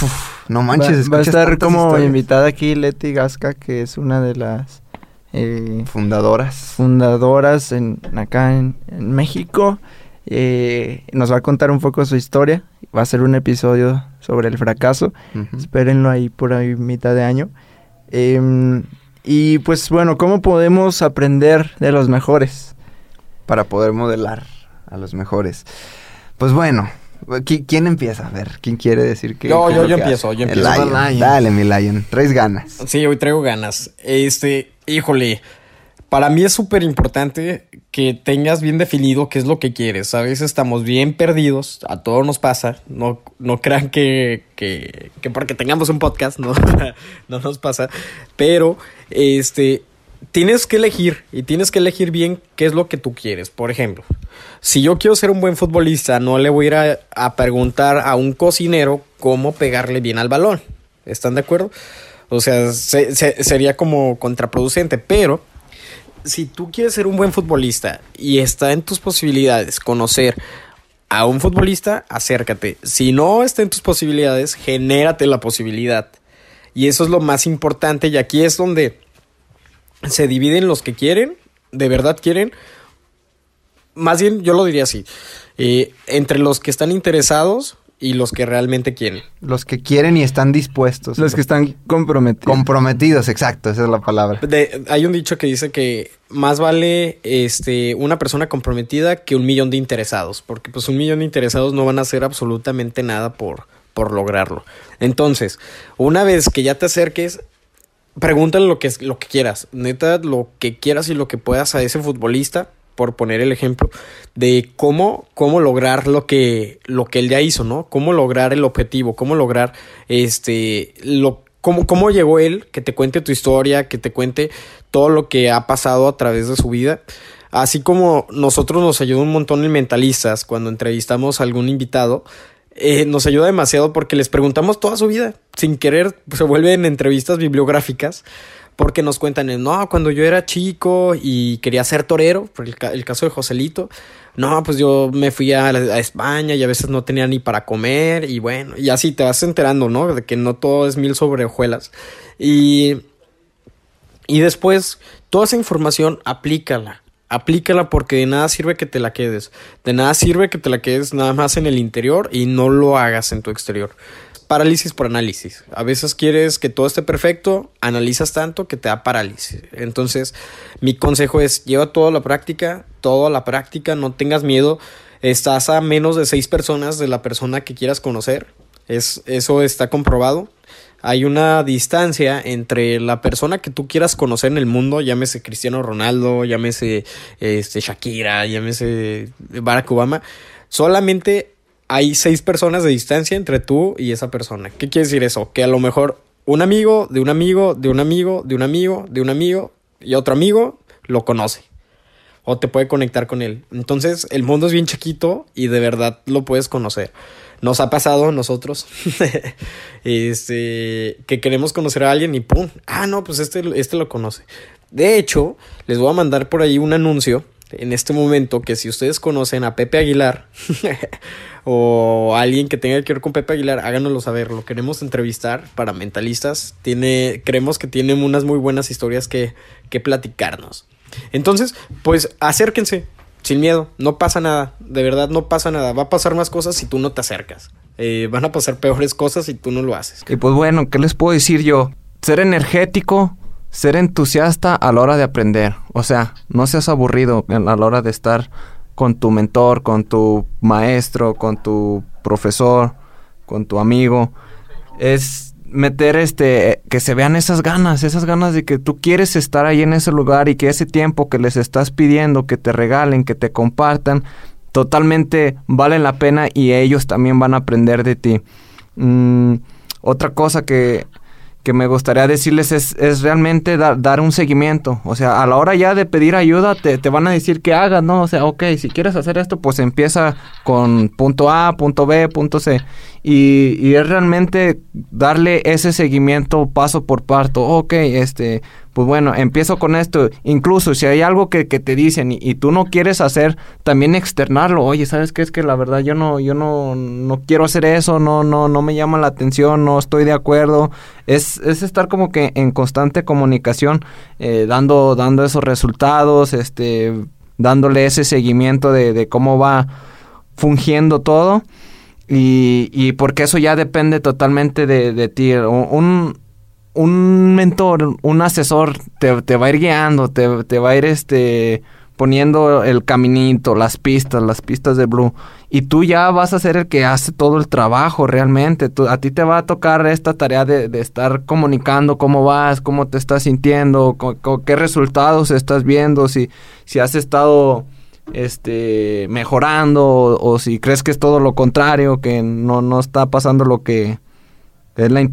uf, no manches, va, va a estar como historias. invitada aquí Leti Gasca, que es una de las eh, fundadoras. fundadoras en, acá en, en México. Eh, nos va a contar un poco su historia. Va a ser un episodio sobre el fracaso. Ujú. Espérenlo ahí por ahí mitad de año. Em, y pues bueno, ¿cómo podemos aprender de los mejores? Para poder modelar a los mejores. Pues bueno, ¿qui- ¿quién empieza? A ver, ¿quién quiere decir que Yo- yo- yo empiezo, yo El empiezo. Lion. Lion. Dale, mi Lion, traes ganas. Sí, hoy traigo ganas. Este, híjole, para mí es súper importante que tengas bien definido qué es lo que quieres. A veces estamos bien perdidos, a todos nos pasa. No, no crean que, que, que porque tengamos un podcast no, [LAUGHS] no nos pasa. Pero, este, tienes que elegir y tienes que elegir bien qué es lo que tú quieres. Por ejemplo, si yo quiero ser un buen futbolista, no le voy a ir a, a preguntar a un cocinero cómo pegarle bien al balón. ¿Están de acuerdo? O sea, se- se- sería como contraproducente, pero si tú quieres ser un buen futbolista y está en tus posibilidades conocer a un futbolista, acércate. Si no está en tus posibilidades, genérate la posibilidad. Y eso es lo más importante y aquí es donde se dividen los que quieren, de verdad quieren. Más bien, yo lo diría así, eh, entre los que están interesados y los que realmente quieren. Los que quieren y están dispuestos. Los que están comprometidos. comprometidos, exacto, esa es la palabra. De- hay un dicho que dice que más vale este, una persona comprometida que un millón de interesados, porque pues un millón de interesados no van a hacer absolutamente nada por, por lograrlo. Entonces, una vez que ya te acerques, pregúntale lo que, es- lo que quieras, neta, lo que quieras y lo que puedas a ese futbolista, por poner el ejemplo, de cómo, cómo lograr lo que, lo que él ya hizo, ¿no? Cómo lograr el objetivo, cómo lograr este, lo, cómo, cómo llegó él, que te cuente tu historia, que te cuente todo lo que ha pasado a través de su vida. Así como nosotros nos ayuda un montón en mentalistas cuando entrevistamos a algún invitado, eh, nos ayuda demasiado porque les preguntamos toda su vida. Sin querer, se vuelven entrevistas bibliográficas porque nos cuentan, no, cuando yo era chico y quería ser torero, por el, ca- el caso de Joselito, no, pues yo me fui a España y a veces no tenía ni para comer y bueno, y así te vas enterando, ¿no? De que no todo es mil sobre hojuelas. Y, y después, toda esa información aplícala aplícala porque de nada sirve que te la quedes. De nada sirve que te la quedes nada más en el interior y no lo hagas en tu exterior. Parálisis por análisis. A veces quieres que todo esté perfecto, analizas tanto que te da parálisis. Entonces, mi consejo es lleva todo a la práctica, todo a la práctica, no tengas miedo. Estás a menos de seis personas de la persona que quieras conocer. Es, eso está comprobado hay una distancia entre la persona que tú quieras conocer en el mundo, llámese Cristiano Ronaldo, llámese este, Shakira, llámese Barack Obama, solamente hay seis personas de distancia entre tú y esa persona. ¿Qué quiere decir eso? Que a lo mejor un amigo de un amigo, de un amigo, de un amigo, de un amigo y otro amigo lo conoce. O te puede conectar con él. Entonces el mundo es bien chiquito y de verdad lo puedes conocer. Nos ha pasado a nosotros [LAUGHS] este, que queremos conocer a alguien y ¡pum! Ah, no, pues este, este lo conoce. De hecho, les voy a mandar por ahí un anuncio en este momento que si ustedes conocen a Pepe Aguilar [LAUGHS] o alguien que tenga que ver con Pepe Aguilar, háganoslo saber. Lo queremos entrevistar para mentalistas. Tiene, creemos que tiene unas muy buenas historias que, que platicarnos. Entonces, pues acérquense, sin miedo, no pasa nada, de verdad no pasa nada, va a pasar más cosas si tú no te acercas, eh, van a pasar peores cosas si tú no lo haces. Y pues bueno, ¿qué les puedo decir yo? Ser energético, ser entusiasta a la hora de aprender, o sea, no seas aburrido a la hora de estar con tu mentor, con tu maestro, con tu profesor, con tu amigo, es meter este que se vean esas ganas, esas ganas de que tú quieres estar ahí en ese lugar y que ese tiempo que les estás pidiendo, que te regalen, que te compartan, totalmente vale la pena y ellos también van a aprender de ti. Mm, otra cosa que que me gustaría decirles es, es realmente dar un seguimiento. O sea, a la hora ya de pedir ayuda, te, te, van a decir que hagas, ¿no? O sea, ok, si quieres hacer esto, pues empieza con punto A, punto B, punto C. Y, y es realmente darle ese seguimiento paso por parto. Ok, este, pues bueno, empiezo con esto. Incluso si hay algo que, que te dicen y, tú no quieres hacer, también externarlo. Oye, ¿sabes qué? Es que la verdad yo no, yo no, no quiero hacer eso, no, no, no me llama la atención, no estoy de acuerdo. Es, es estar como que en constante comunicación, eh, dando, dando esos resultados, este, dándole ese seguimiento de, de cómo va fungiendo todo. Y, y porque eso ya depende totalmente de, de ti. Un, un mentor, un asesor te, te va a ir guiando, te, te, va a ir este poniendo el caminito, las pistas, las pistas de Blue. Y tú ya vas a ser el que hace todo el trabajo realmente. a ti te va a tocar esta tarea de, de estar comunicando cómo vas, cómo te estás sintiendo, con, qué resultados estás viendo, si, si has estado este mejorando o, o, si crees que es todo lo contrario, que no, no está pasando lo que, es la,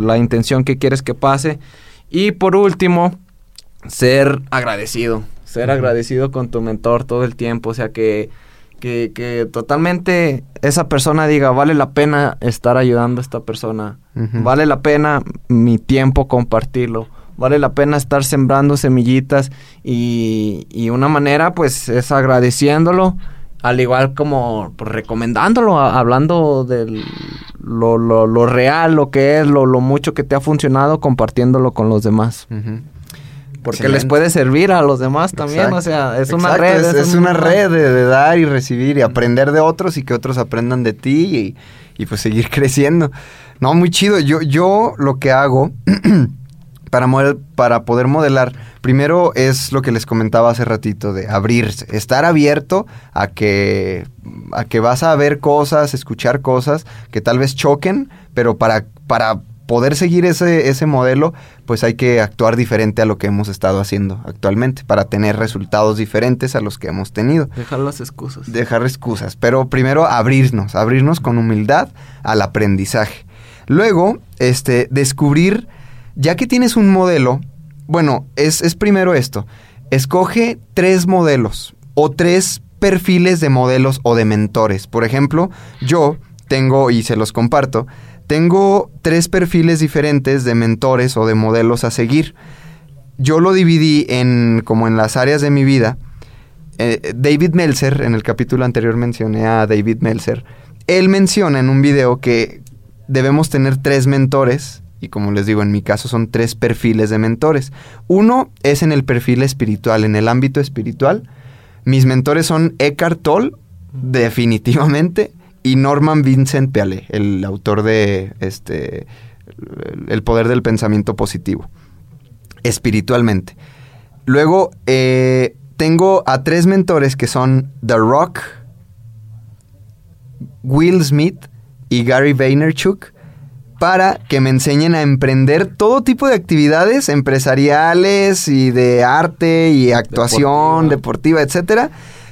la intención que quieres que pase. Y por último, ser agradecido. Ser agradecido con tu mentor todo el tiempo. O sea, que, que, que, totalmente esa persona diga, vale la pena estar ayudando a esta persona. Vale la pena mi tiempo compartirlo. Vale la pena estar sembrando semillitas. Y, y una manera, pues, es agradeciéndolo al igual como pues, recomendándolo, hablando de lo, lo, lo, real, lo que es, lo, lo, mucho que te ha funcionado, compartiéndolo con los demás. Porque les puede servir a los demás también, o sea, es una red. Es, una red de, dar y recibir y aprender de otros y que otros aprendan de ti y, y pues seguir [LAUGHS] creciendo. No, muy chido. Yo, yo lo que hago [CLEARS THROAT] para, para poder modelar, primero es lo que les comentaba hace ratito, de abrirse, estar abierto a que, a que vas a ver cosas, escuchar cosas que tal vez choquen, pero para, para poder seguir ese, ese modelo, pues hay que actuar diferente a lo que hemos estado haciendo actualmente, para tener resultados diferentes a los que hemos tenido. Dejar las excusas. Dejar excusas, pero primero abrirnos, abrirnos con humildad al aprendizaje. Luego, este, descubrir ya que tienes un modelo, bueno, es, es primero esto. Escoge tres modelos o tres perfiles de modelos o de mentores. Por ejemplo, yo tengo, y se los comparto, tengo tres perfiles diferentes de mentores o de modelos a seguir. Yo lo dividí en como en las áreas de mi vida. Eh, David Meltzer, en el capítulo anterior mencioné a David Meltzer. Él menciona en un video que debemos tener tres mentores y como les digo, en mi caso son tres perfiles de mentores. Uno es en el perfil espiritual, en el ámbito espiritual. mis mentores son Eckhart Tolle, definitivamente, y Norman Vincent Peale, el autor de este El poder del pensamiento positivo, espiritualmente. Luego eh, tengo a tres mentores que son The Rock, Will Smith y Gary Vaynerchuk para que me enseñen a emprender todo tipo de actividades empresariales y de arte y actuación deportiva, etcétera,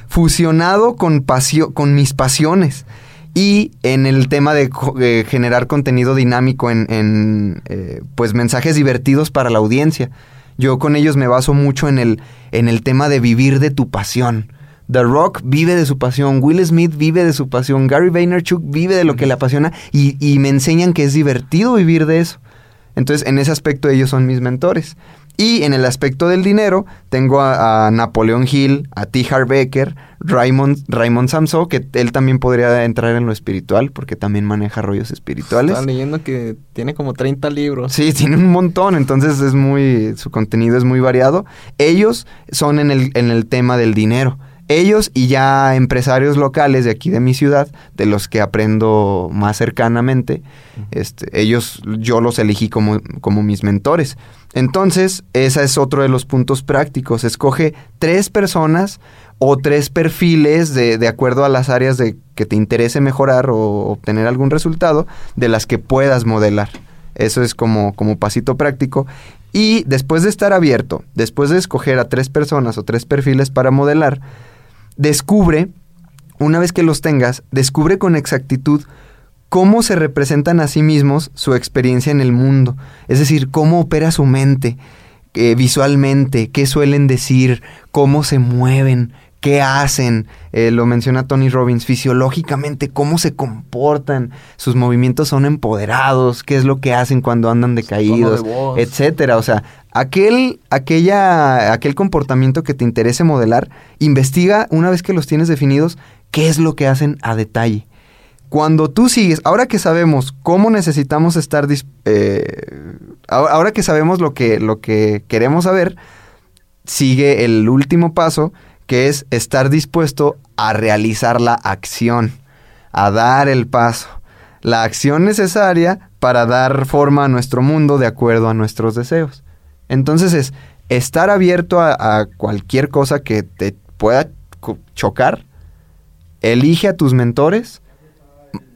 fusionado con, con mis pasiones y en el tema de generar contenido dinámico en, eh, pues mensajes divertidos para la audiencia. Yo con ellos me baso mucho en el, en el tema de vivir de tu pasión. The Rock vive de su pasión, Will Smith vive de su pasión, Gary Vaynerchuk vive de lo que le apasiona y, y me enseñan que es divertido vivir de eso. Entonces, en ese aspecto ellos son mis mentores. Y en el aspecto del dinero, tengo a, Napoleón Hill, a T. Becker, Raymond, Raymond Samso, que él también podría entrar en lo espiritual, porque también maneja rollos espirituales. Estaba leyendo que tiene como 30 libros. Sí, tiene un montón, entonces es muy, su contenido es muy variado. Ellos son en el, en el tema del dinero ellos y ya empresarios locales de aquí de mi ciudad, de los que aprendo más cercanamente, este, ellos yo los elegí como, como mis mentores. Entonces, ese es otro de los puntos prácticos. Escoge tres personas o tres perfiles de, de, acuerdo a las áreas de que te interese mejorar o obtener algún resultado de las que puedas modelar. Eso es como, como pasito práctico. Y después de estar abierto, después de escoger a tres personas o tres perfiles para modelar, descubre, una vez que los tengas, descubre con exactitud cómo se representan a sí mismos su experiencia en el mundo, es decir, cómo opera su mente eh, visualmente, qué suelen decir, cómo se mueven, qué hacen, eh, lo menciona Tony Robbins, fisiológicamente, cómo se comportan, sus movimientos son empoderados, qué es lo que hacen cuando andan decaídos, etcétera. O sea, aquel, aquella, aquel comportamiento que te interese modelar, investiga una vez que los tienes definidos, qué es lo que hacen a detalle. Cuando tú sigues, ahora que sabemos cómo necesitamos estar, eh, ahora que sabemos lo que, lo que queremos saber, sigue el último paso, que es estar dispuesto a realizar la acción, a dar el paso, la acción necesaria para dar forma a nuestro mundo de acuerdo a nuestros deseos. Entonces es estar abierto a, cualquier cosa que te pueda chocar, elige a tus mentores,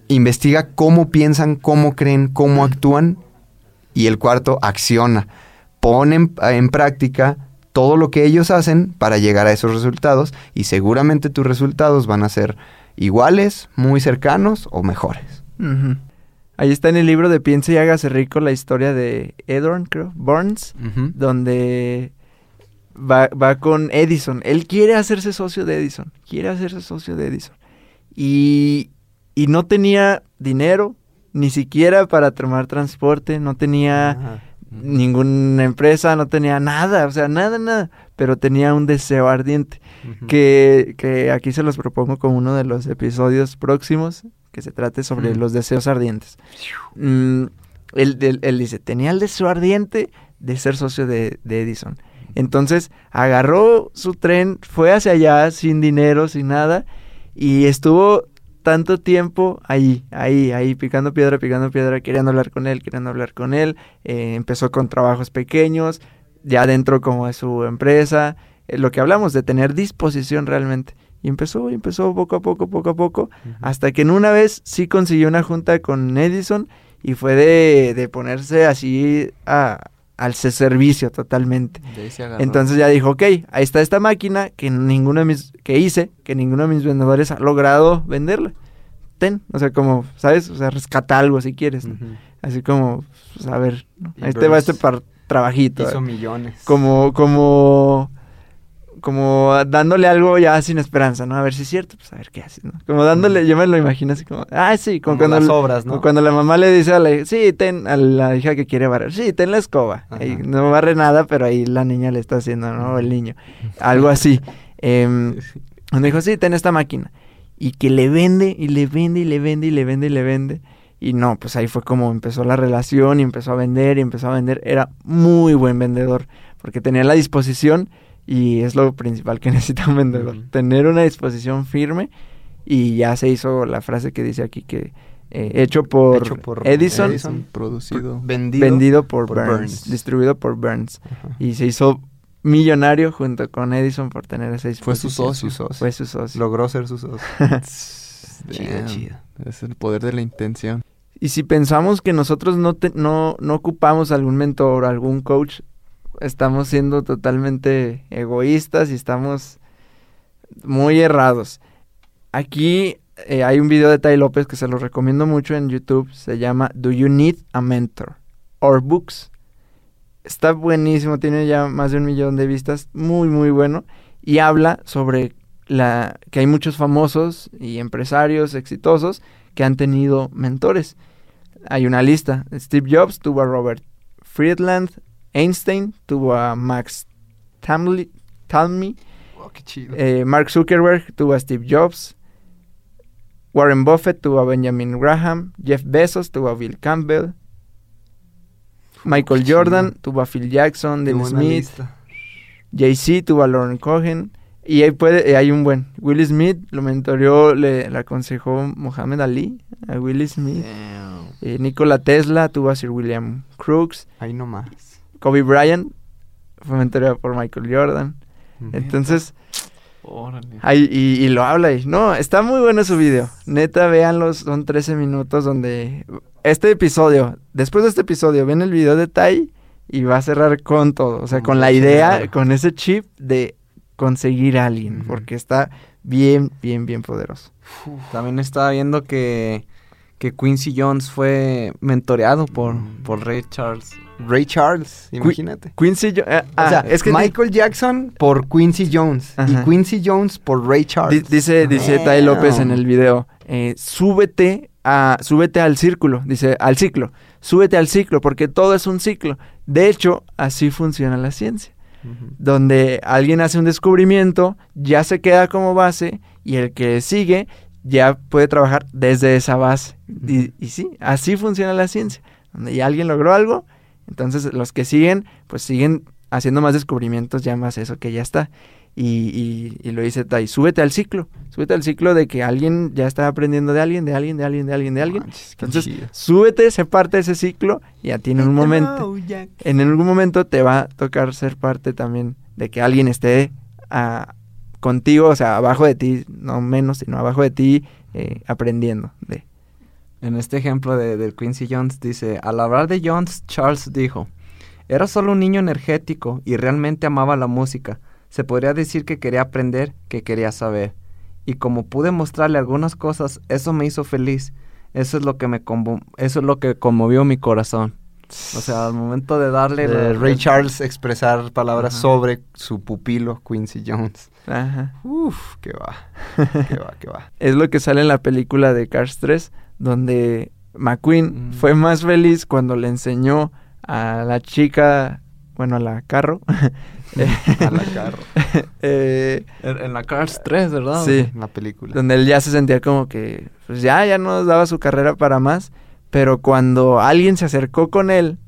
investiga cómo piensan, cómo creen, cómo actúan y el cuarto, acciona. Pone en práctica todo lo que ellos hacen para llegar a esos resultados y seguramente tus resultados van a ser iguales, muy cercanos o mejores. Ahí está en el libro de Piense y hágase rico la historia de Edorn, creo, Burns, donde va, va, con Edison. Él quiere hacerse socio de Edison, quiere hacerse socio de Edison. Y, y no tenía dinero, ni siquiera para tomar transporte, no tenía ninguna empresa, no tenía nada, o sea, nada, nada, pero tenía un deseo ardiente, que, que, aquí se los propongo como uno de los episodios próximos, que se trate sobre los deseos ardientes. Mm, él, dice, tenía el deseo ardiente de ser socio de, de Edison. Entonces agarró su tren, fue hacia allá sin dinero, sin nada, y estuvo tanto tiempo ahí, ahí, ahí, picando piedra, picando piedra, queriendo hablar con él, queriendo hablar con él. Eh, empezó con trabajos pequeños, ya dentro como de su empresa, eh, lo que hablamos de tener disposición realmente. Y empezó, empezó poco a poco, poco a poco, hasta que en una vez sí consiguió una junta con Edison y fue de, de ponerse así a, al servicio totalmente. Entonces ya dijo, ok, ahí está esta máquina que ninguno de mis, que hice, que ninguno de mis vendedores ha logrado venderla. Ten, o sea, como, ¿sabes? O sea, rescata algo si quieres, Así como, pues, a ver, ahí te va este par trabajito. Hizo millones. Como, como como dándole algo ya sin esperanza, ¿no? A ver si es cierto, pues a ver qué hace, ¿no? Como dándole, yo me lo imagino así como, ah, sí, como, cuando las obras, ¿no? cuando la mamá le dice a la, sí, ten, a la hija que quiere barrer, sí, ten la escoba. Ahí no barre nada, pero ahí la niña le está haciendo, ¿no? El niño. Algo así. [LAUGHS] Eh, donde dijo, sí, ten esta máquina. Y que le vende, y le vende, y le vende, y le vende, y le vende. Y no, pues ahí fue como empezó la relación, y empezó a vender, y empezó a vender. Era muy buen vendedor, porque tenía la disposición Y es lo principal que [LAUGHS] necesita un vendedor, tener una disposición firme y ya se hizo la frase que dice aquí que eh, hecho, por Hecho por Edison, Edison. producido. Vendido. vendido por, por Burns, Burns. distribuido por Burns. Y se hizo millonario junto con Edison por tener esa Fue su disposición. socio. Su socio. Fue su socio. Logró ser su socio. [LAUGHS] Chido, chido. Es el poder de la intención. Y si pensamos que nosotros no, te- no, no ocupamos algún mentor, algún coach, estamos siendo totalmente egoístas y estamos muy errados. Aquí eh, hay un video de Tai López que se lo recomiendo mucho en YouTube. Se llama Do You Need a Mentor? Or Books. Está buenísimo, tiene ya más de un millón de vistas. Muy, muy bueno. Y habla sobre la que hay muchos famosos y empresarios exitosos que han tenido mentores. Hay una lista. Steve Jobs tuvo a Robert Friedland, Einstein tuvo a Max Tamli, Talmy, Oh, eh, Mark Zuckerberg tuvo a Steve Jobs, Warren Buffett tuvo a Benjamin Graham, Jeff Bezos tuvo a Bill Campbell, Michael Jordan tuvo a Phil Jackson, buena Smith. Jay-Z tuvo a Lauren Cohen. Y ahí puede, eh, hay un buen. Will Smith lo mentoreó, le, le aconsejó Mohamed Ali a Will Smith. Eh, Nikola Tesla tuvo a Sir William Crookes. Ahí nomás. Kobe Bryant fue mentoreado por Michael Jordan. Entonces, Órale. ahí, y, y lo habla ahí. No, está muy bueno su video. Neta, véanlos. Son 13 minutos donde... Este episodio, después de este episodio, ven el video de Tai y va a cerrar con todo. O sea, Con con la idea, con ese chip de conseguir a alguien. Porque está bien, bien, bien poderoso. También estaba viendo que, que Quincy Jones fue mentoreado por, Mm. por Ray Charles. Ray Charles, imagínate. Quincy Jo- eh, o ah, sea, es que Michael Jackson por Quincy Jones Ajá. y Quincy Jones por Ray Charles. dice, dice López en el video, eh, súbete a, súbete al círculo, dice, al ciclo, súbete al ciclo, porque todo es un ciclo. De hecho, así funciona la ciencia, donde alguien hace un descubrimiento, ya se queda como base, y el que sigue ya puede trabajar desde esa base. Y, y sí, así funciona la ciencia, donde ya alguien logró algo, entonces los que siguen, pues siguen haciendo más descubrimientos ya más eso que ya está. Y, y, y lo dice Tai, súbete al ciclo, súbete al ciclo de que alguien ya está aprendiendo de alguien, de alguien, de alguien, de alguien, de alguien. Manches, Entonces, chido. súbete, sé parte de ese ciclo y a ti en un momento, en algún momento te va a tocar ser parte también de que alguien esté ah, contigo, o sea, abajo de ti, no menos, sino abajo de ti, eh, aprendiendo de. En este ejemplo de, del Quincy Jones dice, al hablar de Jones, Charles dijo, era solo un niño energético y realmente amaba la música. Se podría decir que quería aprender, que quería saber. Y como pude mostrarle algunas cosas, eso me hizo feliz. Eso es lo que me eso es lo que conmovió mi corazón. O sea, al momento de darle De Ray Charles expresar palabras Ajá. sobre su pupilo Quincy Jones. Ajá. Uf, qué va. [LAUGHS] Qué va, qué va. Es lo que sale en la película de Cars 3, donde McQueen Mm. fue más feliz cuando le enseñó a la chica, bueno, a la carro. [LAUGHS] A la carro. [LAUGHS] eh, en en la Cars 3, ¿verdad? sí, La película. donde él ya se sentía como que, pues ya, ya no daba su carrera para más, pero cuando alguien se acercó con él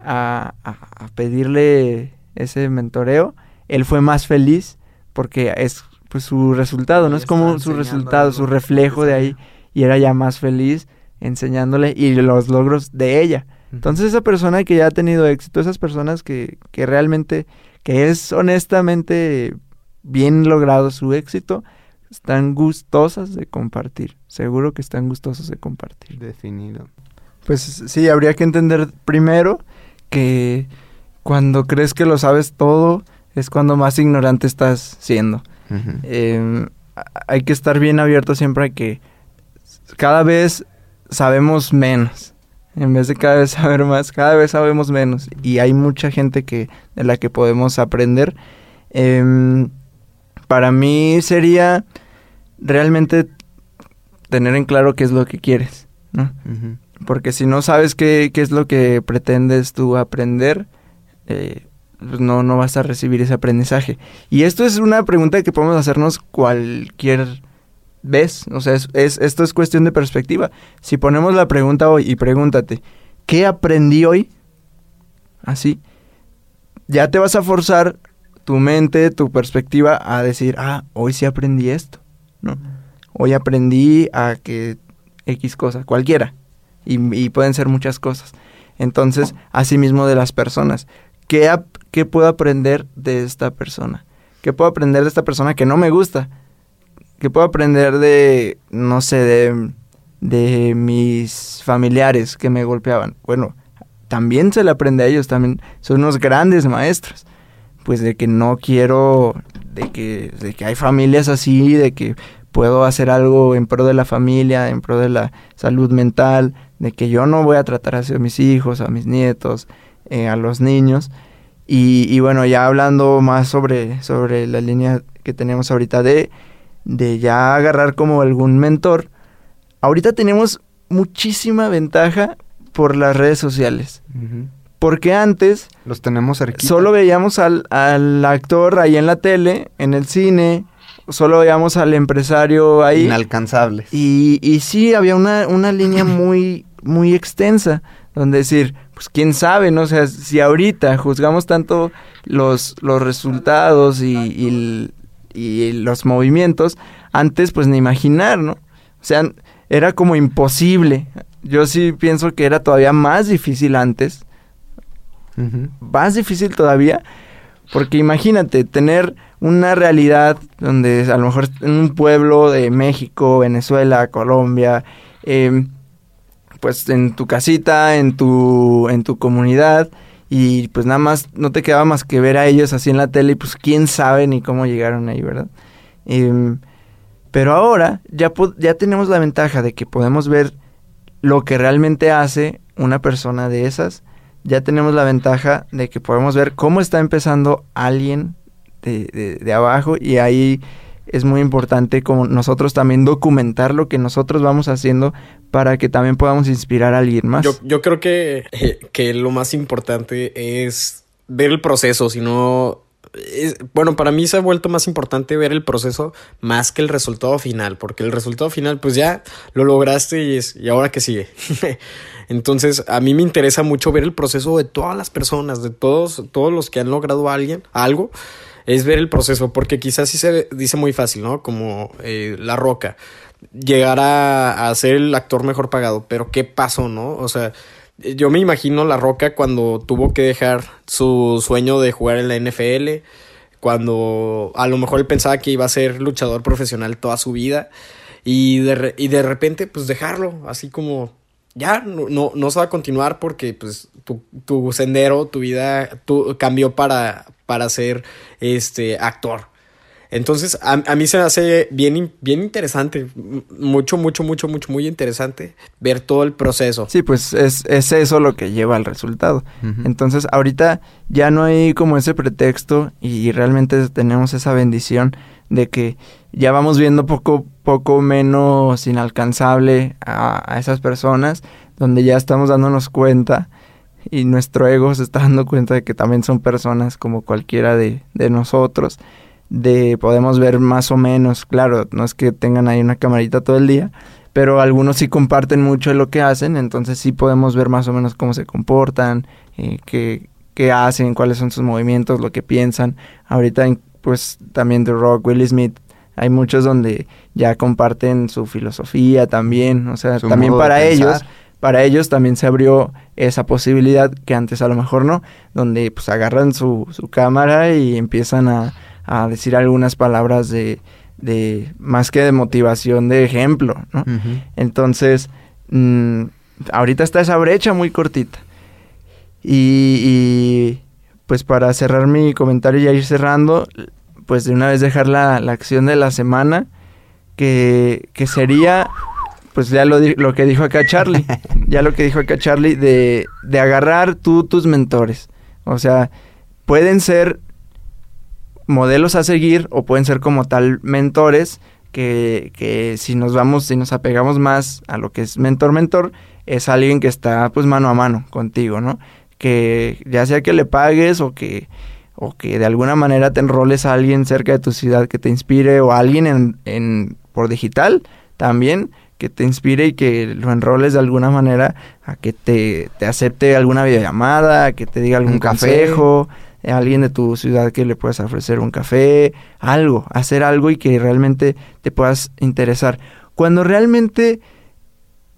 a, a- a pedirle ese mentoreo, él fue más feliz porque es pues su resultado, no es como su resultado, su reflejo de ahí. Y era ya más feliz enseñándole y los logros de ella. Entonces esa persona que ya ha tenido éxito, esas personas que, que realmente, que es honestamente bien logrado su éxito, están gustosas de compartir. Seguro que están gustosos de compartir. Definido. Pues sí, habría que entender primero que cuando crees que lo sabes todo es cuando más ignorante estás siendo. Eh, a- hay que estar bien abierto siempre a que cada vez sabemos menos. En vez de cada vez [LAUGHS] saber más, cada vez sabemos menos. Y hay mucha gente que, de la que podemos aprender. Em, para mí sería realmente tener en claro qué es lo que quieres, ¿no? Porque si no sabes qué, qué es lo que pretendes tú aprender, eh, pues no, no vas a recibir ese aprendizaje. Y esto es una pregunta que podemos hacernos cualquier vez. O sea, es, es- esto es cuestión de perspectiva. Si ponemos la pregunta hoy y pregúntate, ¿qué aprendí hoy? Así, ya te vas a forzar tu mente, tu perspectiva a decir, ah, hoy sí aprendí esto, ¿no? Hoy aprendí a que X cosa, cualquiera, y, pueden ser muchas cosas. Entonces, asimismo de las personas, ¿qué, ¿qué puedo aprender de esta persona? ¿Qué puedo aprender de esta persona que no me gusta? ¿Qué puedo aprender de, no sé, de, de mis familiares que me golpeaban? Bueno, también se le aprende a ellos, también son unos grandes maestros. Pues de que no quiero, de que, de que hay familias así, de que puedo hacer algo en pro de la familia, en pro de la salud mental, de que yo no voy a tratar así a mis hijos, a mis nietos, eh, a los niños. Y, y bueno, ya hablando más sobre, sobre la línea que tenemos ahorita de, de ya agarrar como algún mentor, ahorita tenemos muchísima ventaja por las redes sociales. Porque antes Los tenemos cerquita. solo veíamos al, al actor ahí en la tele, en el cine, solo veíamos al empresario ahí. Inalcanzables. Y, y sí, había una, una línea [LAUGHS] muy, muy extensa, donde decir, pues quién sabe, ¿no? O sea, si ahorita juzgamos tanto los, los resultados y, y el- y los movimientos, antes pues ni imaginar, ¿no? O sea, era como imposible. Yo sí pienso que era todavía más difícil antes, más difícil todavía, porque imagínate tener una realidad donde a lo mejor en un pueblo de México, Venezuela, Colombia, em, pues en tu casita, en tu, en tu comunidad, y pues nada más no te quedaba más que ver a ellos así en la tele, y pues quién sabe ni cómo llegaron ahí, ¿verdad? Em, pero ahora ya, ya tenemos la ventaja de que podemos ver lo que realmente hace una persona de esas. Ya tenemos la ventaja de que podemos ver cómo está empezando alguien de- de abajo y ahí es muy importante como nosotros también documentar lo que nosotros vamos haciendo para que también podamos inspirar a alguien más. Yo, yo creo que, eh, que lo más importante es ver el proceso, si no... es- bueno, para mí se ha vuelto más importante ver el proceso más que el resultado final, porque el resultado final pues ya lo lograste y, es, y ahora que sigue. [LAUGHS] Entonces a mí me interesa mucho ver el proceso de todas las personas, de todos, todos los que han logrado alguien, algo, es ver el proceso, porque quizás sí se dice muy fácil, ¿no? Como eh, La Roca, llegar a, ser el actor mejor pagado, pero ¿qué pasó, no? O sea, yo me imagino La Roca cuando tuvo que dejar su sueño de jugar en la NFL, cuando a lo mejor él pensaba que iba a ser luchador profesional toda su vida y de, y de repente pues dejarlo, así como ya no, no, no se va a continuar porque pues tu, tu sendero, tu vida tu, cambió para, para ser este actor. Entonces, a, a mí se me hace bien, bien interesante, mucho, mucho, mucho, mucho, muy interesante ver todo el proceso. Sí, pues es, es eso lo que lleva al resultado. Entonces, ahorita ya no hay como ese pretexto y realmente tenemos esa bendición de que ya vamos viendo poco, poco menos inalcanzable a, esas personas, donde ya estamos dándonos cuenta y nuestro ego se está dando cuenta de que también son personas como cualquiera de, de nosotros, de podemos ver más o menos, claro, no es que tengan ahí una camarita todo el día, pero algunos sí comparten mucho de lo que hacen, entonces sí podemos ver más o menos cómo se comportan, eh, qué, qué hacen, cuáles son sus movimientos, lo que piensan. Ahorita, pues también The Rock, Will Smith, hay muchos donde ya comparten su filosofía también, o sea, Su también para ellos, para ellos también se abrió esa posibilidad que antes a lo mejor no, donde pues agarran su, su cámara y empiezan a, a decir algunas palabras de, de más que de motivación, de ejemplo, ¿no? Entonces, mm, ahorita está esa brecha muy cortita. Y, y, pues para cerrar mi comentario y ya ir cerrando, pues de una vez dejar la, la acción de la semana, que, que sería, pues ya lo, lo que dijo acá Charlie, [LAUGHS] ya lo que dijo acá Charlie, de, de agarrar tú tus mentores. O sea, pueden ser modelos a seguir o pueden ser como tal mentores que, que si nos vamos, si nos apegamos más a lo que es mentor-mentor, es alguien que está pues mano a mano contigo, ¿no? Que ya sea que le pagues o que, o que de alguna manera te enroles a alguien cerca de tu ciudad que te inspire o a alguien en, en, por digital también que te inspire y que lo enroles de alguna manera a que te, te acepte alguna videollamada, a que te diga algún Un café. consejo, eh, alguien de tu ciudad que le puedas ofrecer un café, algo, hacer algo y que realmente te puedas interesar. Cuando realmente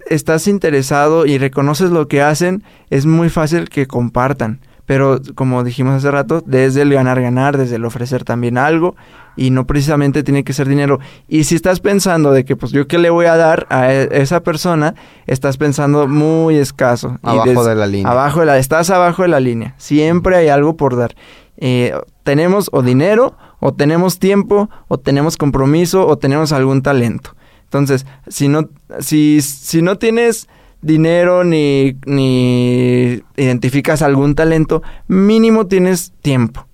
estás interesado y reconoces lo que hacen, es muy fácil que compartan. Pero como dijimos hace rato, desde el ganar, ganar, desde el ofrecer también algo y no precisamente tiene que ser dinero. Y si estás pensando de que pues yo qué le voy a dar a e- esa persona, estás pensando muy escaso. Y Abajo des- de la línea. Abajo de la, estás abajo de la línea. Siempre hay algo por dar. Eh, tenemos o dinero, o tenemos tiempo, o tenemos compromiso, o tenemos algún talento. Entonces, si no, si, si no tienes dinero ni, ni identificas algún talento, mínimo tienes tiempo.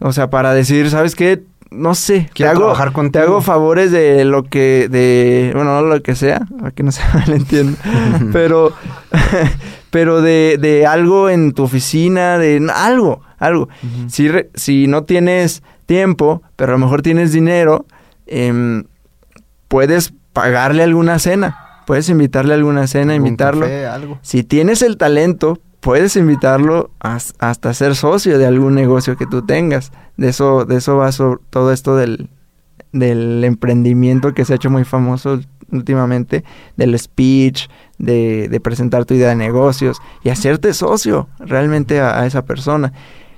O sea, para decir, ¿sabes qué? No sé, te Quiero hago, trabajar te hago favores de lo que, de, bueno, no lo que sea, para que no se [LAUGHS] malentienda, [LAUGHS] pero, [LAUGHS] pero de, de algo en tu oficina, de algo, algo. si, re- si no tienes tiempo, pero a lo mejor tienes dinero, em, puedes pagarle alguna cena, puedes invitarle a alguna cena, invitarlo. café, algo. Si tienes el talento, puedes invitarlo as- hasta ser socio de algún negocio que tú tengas. De eso, de eso va todo esto del, del emprendimiento que se ha hecho muy famoso últimamente, del speech, de, de presentar tu idea de negocios y hacerte socio realmente a, a esa persona.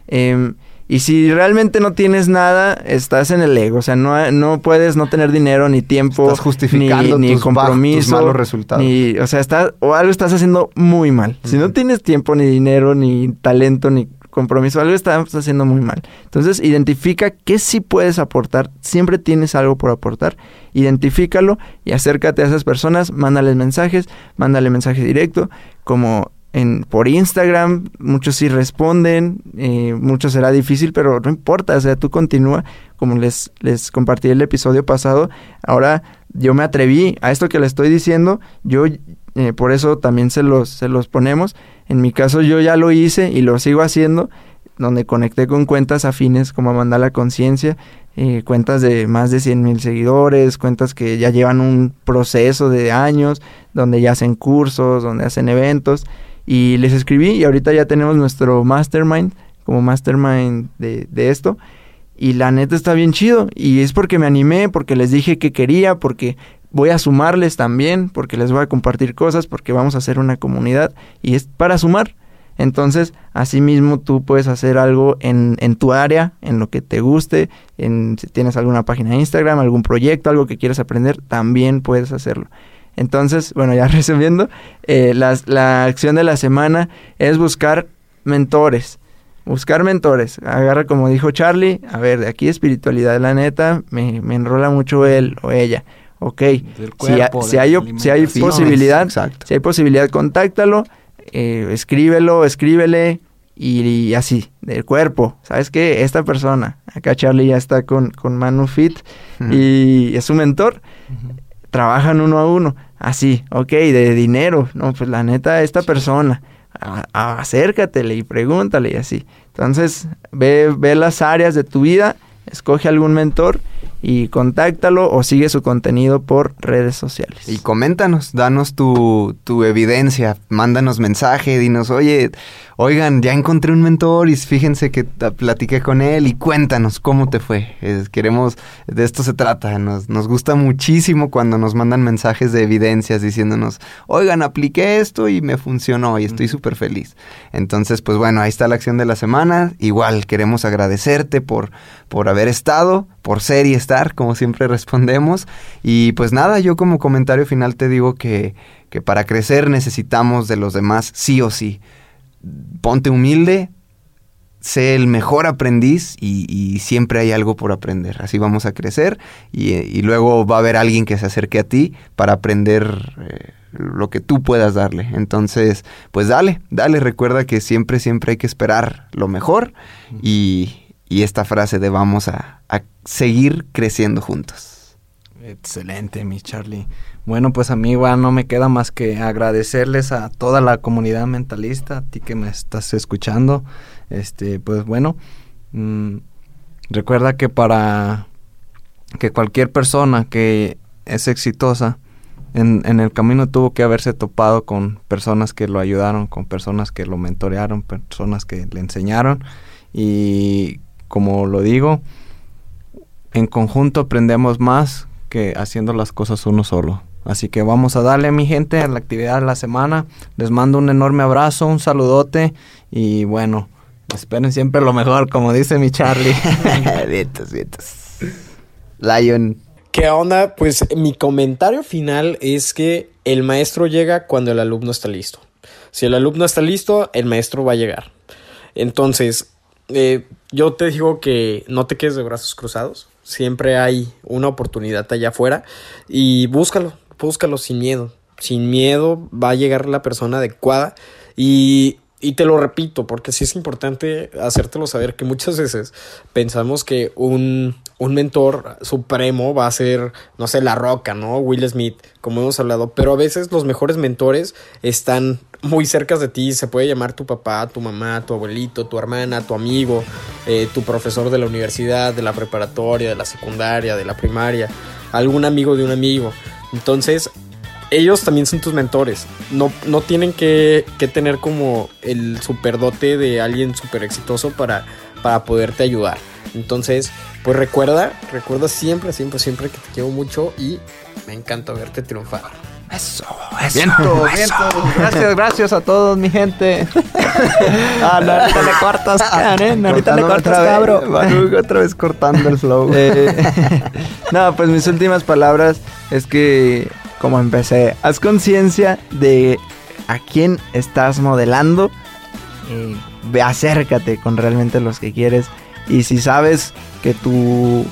Em, y si realmente no tienes nada, estás en el ego. O sea, no, no puedes no tener dinero, ni tiempo, Estás justificando ni, ni tus compromiso, malos resultados. ni- o sea, estás, o algo estás haciendo muy mal. Si no tienes tiempo, ni dinero, ni talento, ni compromiso, algo estás haciendo muy mal. Entonces, identifica qué sí puedes aportar. Siempre tienes algo por aportar. Identifícalo y acércate a esas personas, mándales mensajes, mándale mensaje directo, como en, por Instagram, muchos sí responden, eh, muchos será difícil, pero no importa, o sea, tú continúa, como les, les compartí el episodio pasado, ahora yo me atreví a esto que le estoy diciendo, yo eh, por eso también se los, se los ponemos, en mi caso yo ya lo hice y lo sigo haciendo, donde conecté con cuentas afines como Amanda la Conciencia, eh, cuentas de más de 100 mil seguidores, cuentas que ya llevan un proceso de años, donde ya hacen cursos, donde hacen eventos, y les escribí y ahorita ya tenemos nuestro mastermind, como mastermind de, de esto, y la neta está bien chido, y es porque me animé, porque les dije que quería, porque voy a sumarles también, porque les voy a compartir cosas, porque vamos a hacer una comunidad, y es para sumar. Entonces, asimismo, tú puedes hacer algo en, en tu área, en lo que te guste, en, si tienes alguna página de Instagram, algún proyecto, algo que quieras aprender, también puedes hacerlo. Entonces, bueno, ya [LAUGHS] resumiendo, eh, las- la acción de la semana es buscar mentores. Buscar mentores. Agarra, como dijo Charlie, a ver, de aquí espiritualidad, la neta, me, me enrola mucho él o ella. Ok, si, ha- cuerpo, si de hay, si hay posibilidad, Exacto. si hay posibilidad, contáctalo, eh, escríbelo, escríbele y, y así, del cuerpo. ¿Sabes qué? Esta persona, acá Charlie ya está con, con Manu Fit y es su mentor, trabajan uno a uno, así, ok, de dinero, no, pues la neta, esta persona, a- a- acércatele y pregúntale y así. Entonces, ve, ve las áreas de tu vida, escoge algún mentor y contáctalo o sigue su contenido por redes sociales. Y coméntanos, danos tu, tu evidencia, mándanos mensaje, dinos, oye, oigan, ya encontré un mentor y fíjense que platiqué con él y cuéntanos cómo te fue. Es- queremos, de esto se trata, nos, nos gusta muchísimo cuando nos mandan mensajes de evidencias diciéndonos, oigan, apliqué esto y me funcionó y estoy súper feliz. Entonces, pues bueno, ahí está la acción de la semana. Igual queremos agradecerte por, por haber estado, por ser y estar, como siempre [LAUGHS] respondemos. Y pues nada, yo como comentario final te digo que, que para crecer necesitamos de los demás sí o sí. Ponte humilde, sé el mejor aprendiz y, siempre hay algo por aprender. Así vamos a crecer y, y luego va a haber alguien que se acerque a ti para aprender eh, lo que tú puedas darle. Entonces, pues dale, dale, recuerda que siempre, siempre hay que esperar lo mejor y, y esta frase de vamos a, a seguir creciendo juntos. Excelente, mi Charlie. Bueno, pues a igual no me queda más que agradecerles a toda la comunidad mentalista, a ti que me estás escuchando. Este, pues bueno, mm, recuerda que para que cualquier persona que es exitosa en, en el camino tuvo que haberse topado con personas que lo ayudaron, con personas que lo mentorearon, personas que le enseñaron y como lo digo, en conjunto aprendemos más que haciendo las cosas uno solo. Así que vamos a darle, mi gente, a la actividad de la semana. Les mando un enorme abrazo, un saludote y bueno, esperen siempre lo mejor, como dice mi Charlie. [LAUGHS] vientos, vientos. Lion. ¿Qué onda? Pues mi comentario final es que el maestro llega cuando el alumno está listo. Si el alumno está listo, el maestro va a llegar. Entonces, eh, yo te digo que no te quedes de brazos cruzados. Siempre hay una oportunidad allá afuera y búscalo, búscalo sin miedo. Sin miedo va a llegar la persona adecuada y, y te lo repito porque sí es importante hacértelo saber que muchas veces pensamos que un, un mentor supremo va a ser, no sé, La Roca, ¿no? Will Smith, como hemos hablado, pero a veces los mejores mentores están muy cerca de ti, se puede llamar tu papá, tu mamá, tu abuelito, tu hermana, tu amigo, eh, tu profesor de la universidad, de la preparatoria, de la secundaria, de la primaria, algún amigo de un amigo. Entonces, ellos también son tus mentores. No, no tienen que, que tener como el superdote de alguien súper exitoso para, para poderte ayudar. Entonces, pues recuerda, recuerda siempre, siempre, siempre que te quiero mucho y me encanta verte triunfar. Eso, eso. Viento, viento. Gracias, gracias a todos, mi gente. [LAUGHS] ah, no, ahorita le cortas, Karen. Ahorita le cortas, otra vez, cabrón. Otra vez cortando el flow. Eh, [LAUGHS] no, pues mis últimas palabras es que, como empecé, haz conciencia de a quién estás modelando. eh, ve, acércate con realmente los que quieres. Y si sabes que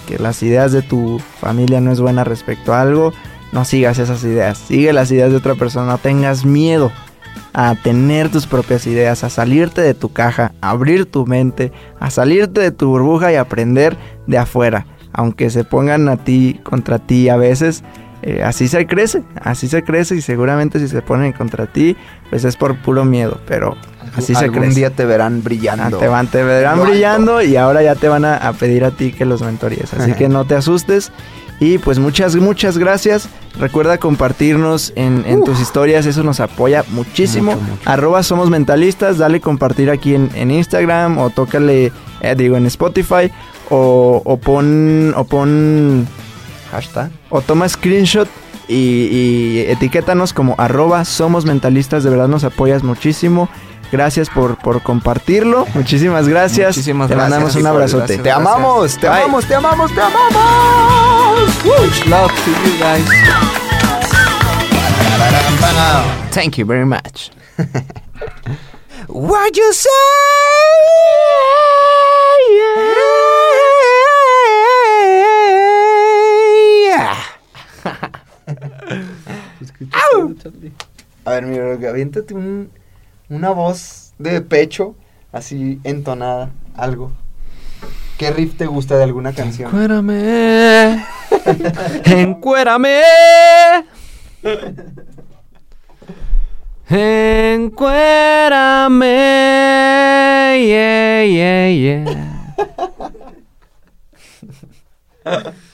que las ideas de tu familia no es buena respecto a algo, no sigas esas ideas. Sigue las ideas de otra persona. No tengas miedo a tener tus propias ideas, a salirte de tu caja, a abrir tu mente, a salirte de tu burbuja y aprender de afuera. Aunque se pongan a ti contra ti a veces, eh, así se crece, así se crece y seguramente si se ponen contra ti, pues es por puro miedo, pero así se Algún crece. día te verán Ah, brillando. te van, te verán brillando y ahora ya te van a, a pedir a ti que los mentoríes. Así que no te asustes. Y pues muchas, muchas gracias. Recuerda compartirnos en, en tus historias, eso nos apoya muchísimo. Mucho, mucho. Arroba somos mentalistas, dale compartir aquí en, en Instagram o tócale, eh, digo, en Spotify o, o pon, o pon, Hashtag. o toma screenshot y, y etiquétanos como arroba somos mentalistas, de verdad nos apoyas muchísimo. Gracias por, por compartirlo. Muchísimas gracias. Muchísimas Te gracias, mandamos un abrazote. gracias. Te amamos, te Bye. amamos, te amamos, te amamos. Much love to you guys. Thank you very much. [LAUGHS] What you say? A ver, mira, aviéntate un, una voz de pecho, así entonada, algo. ¿Qué riff te gusta de alguna canción? Encuérame. [LAUGHS] Encuérame. Encuérame. Yeah, yeah, yeah. [LAUGHS]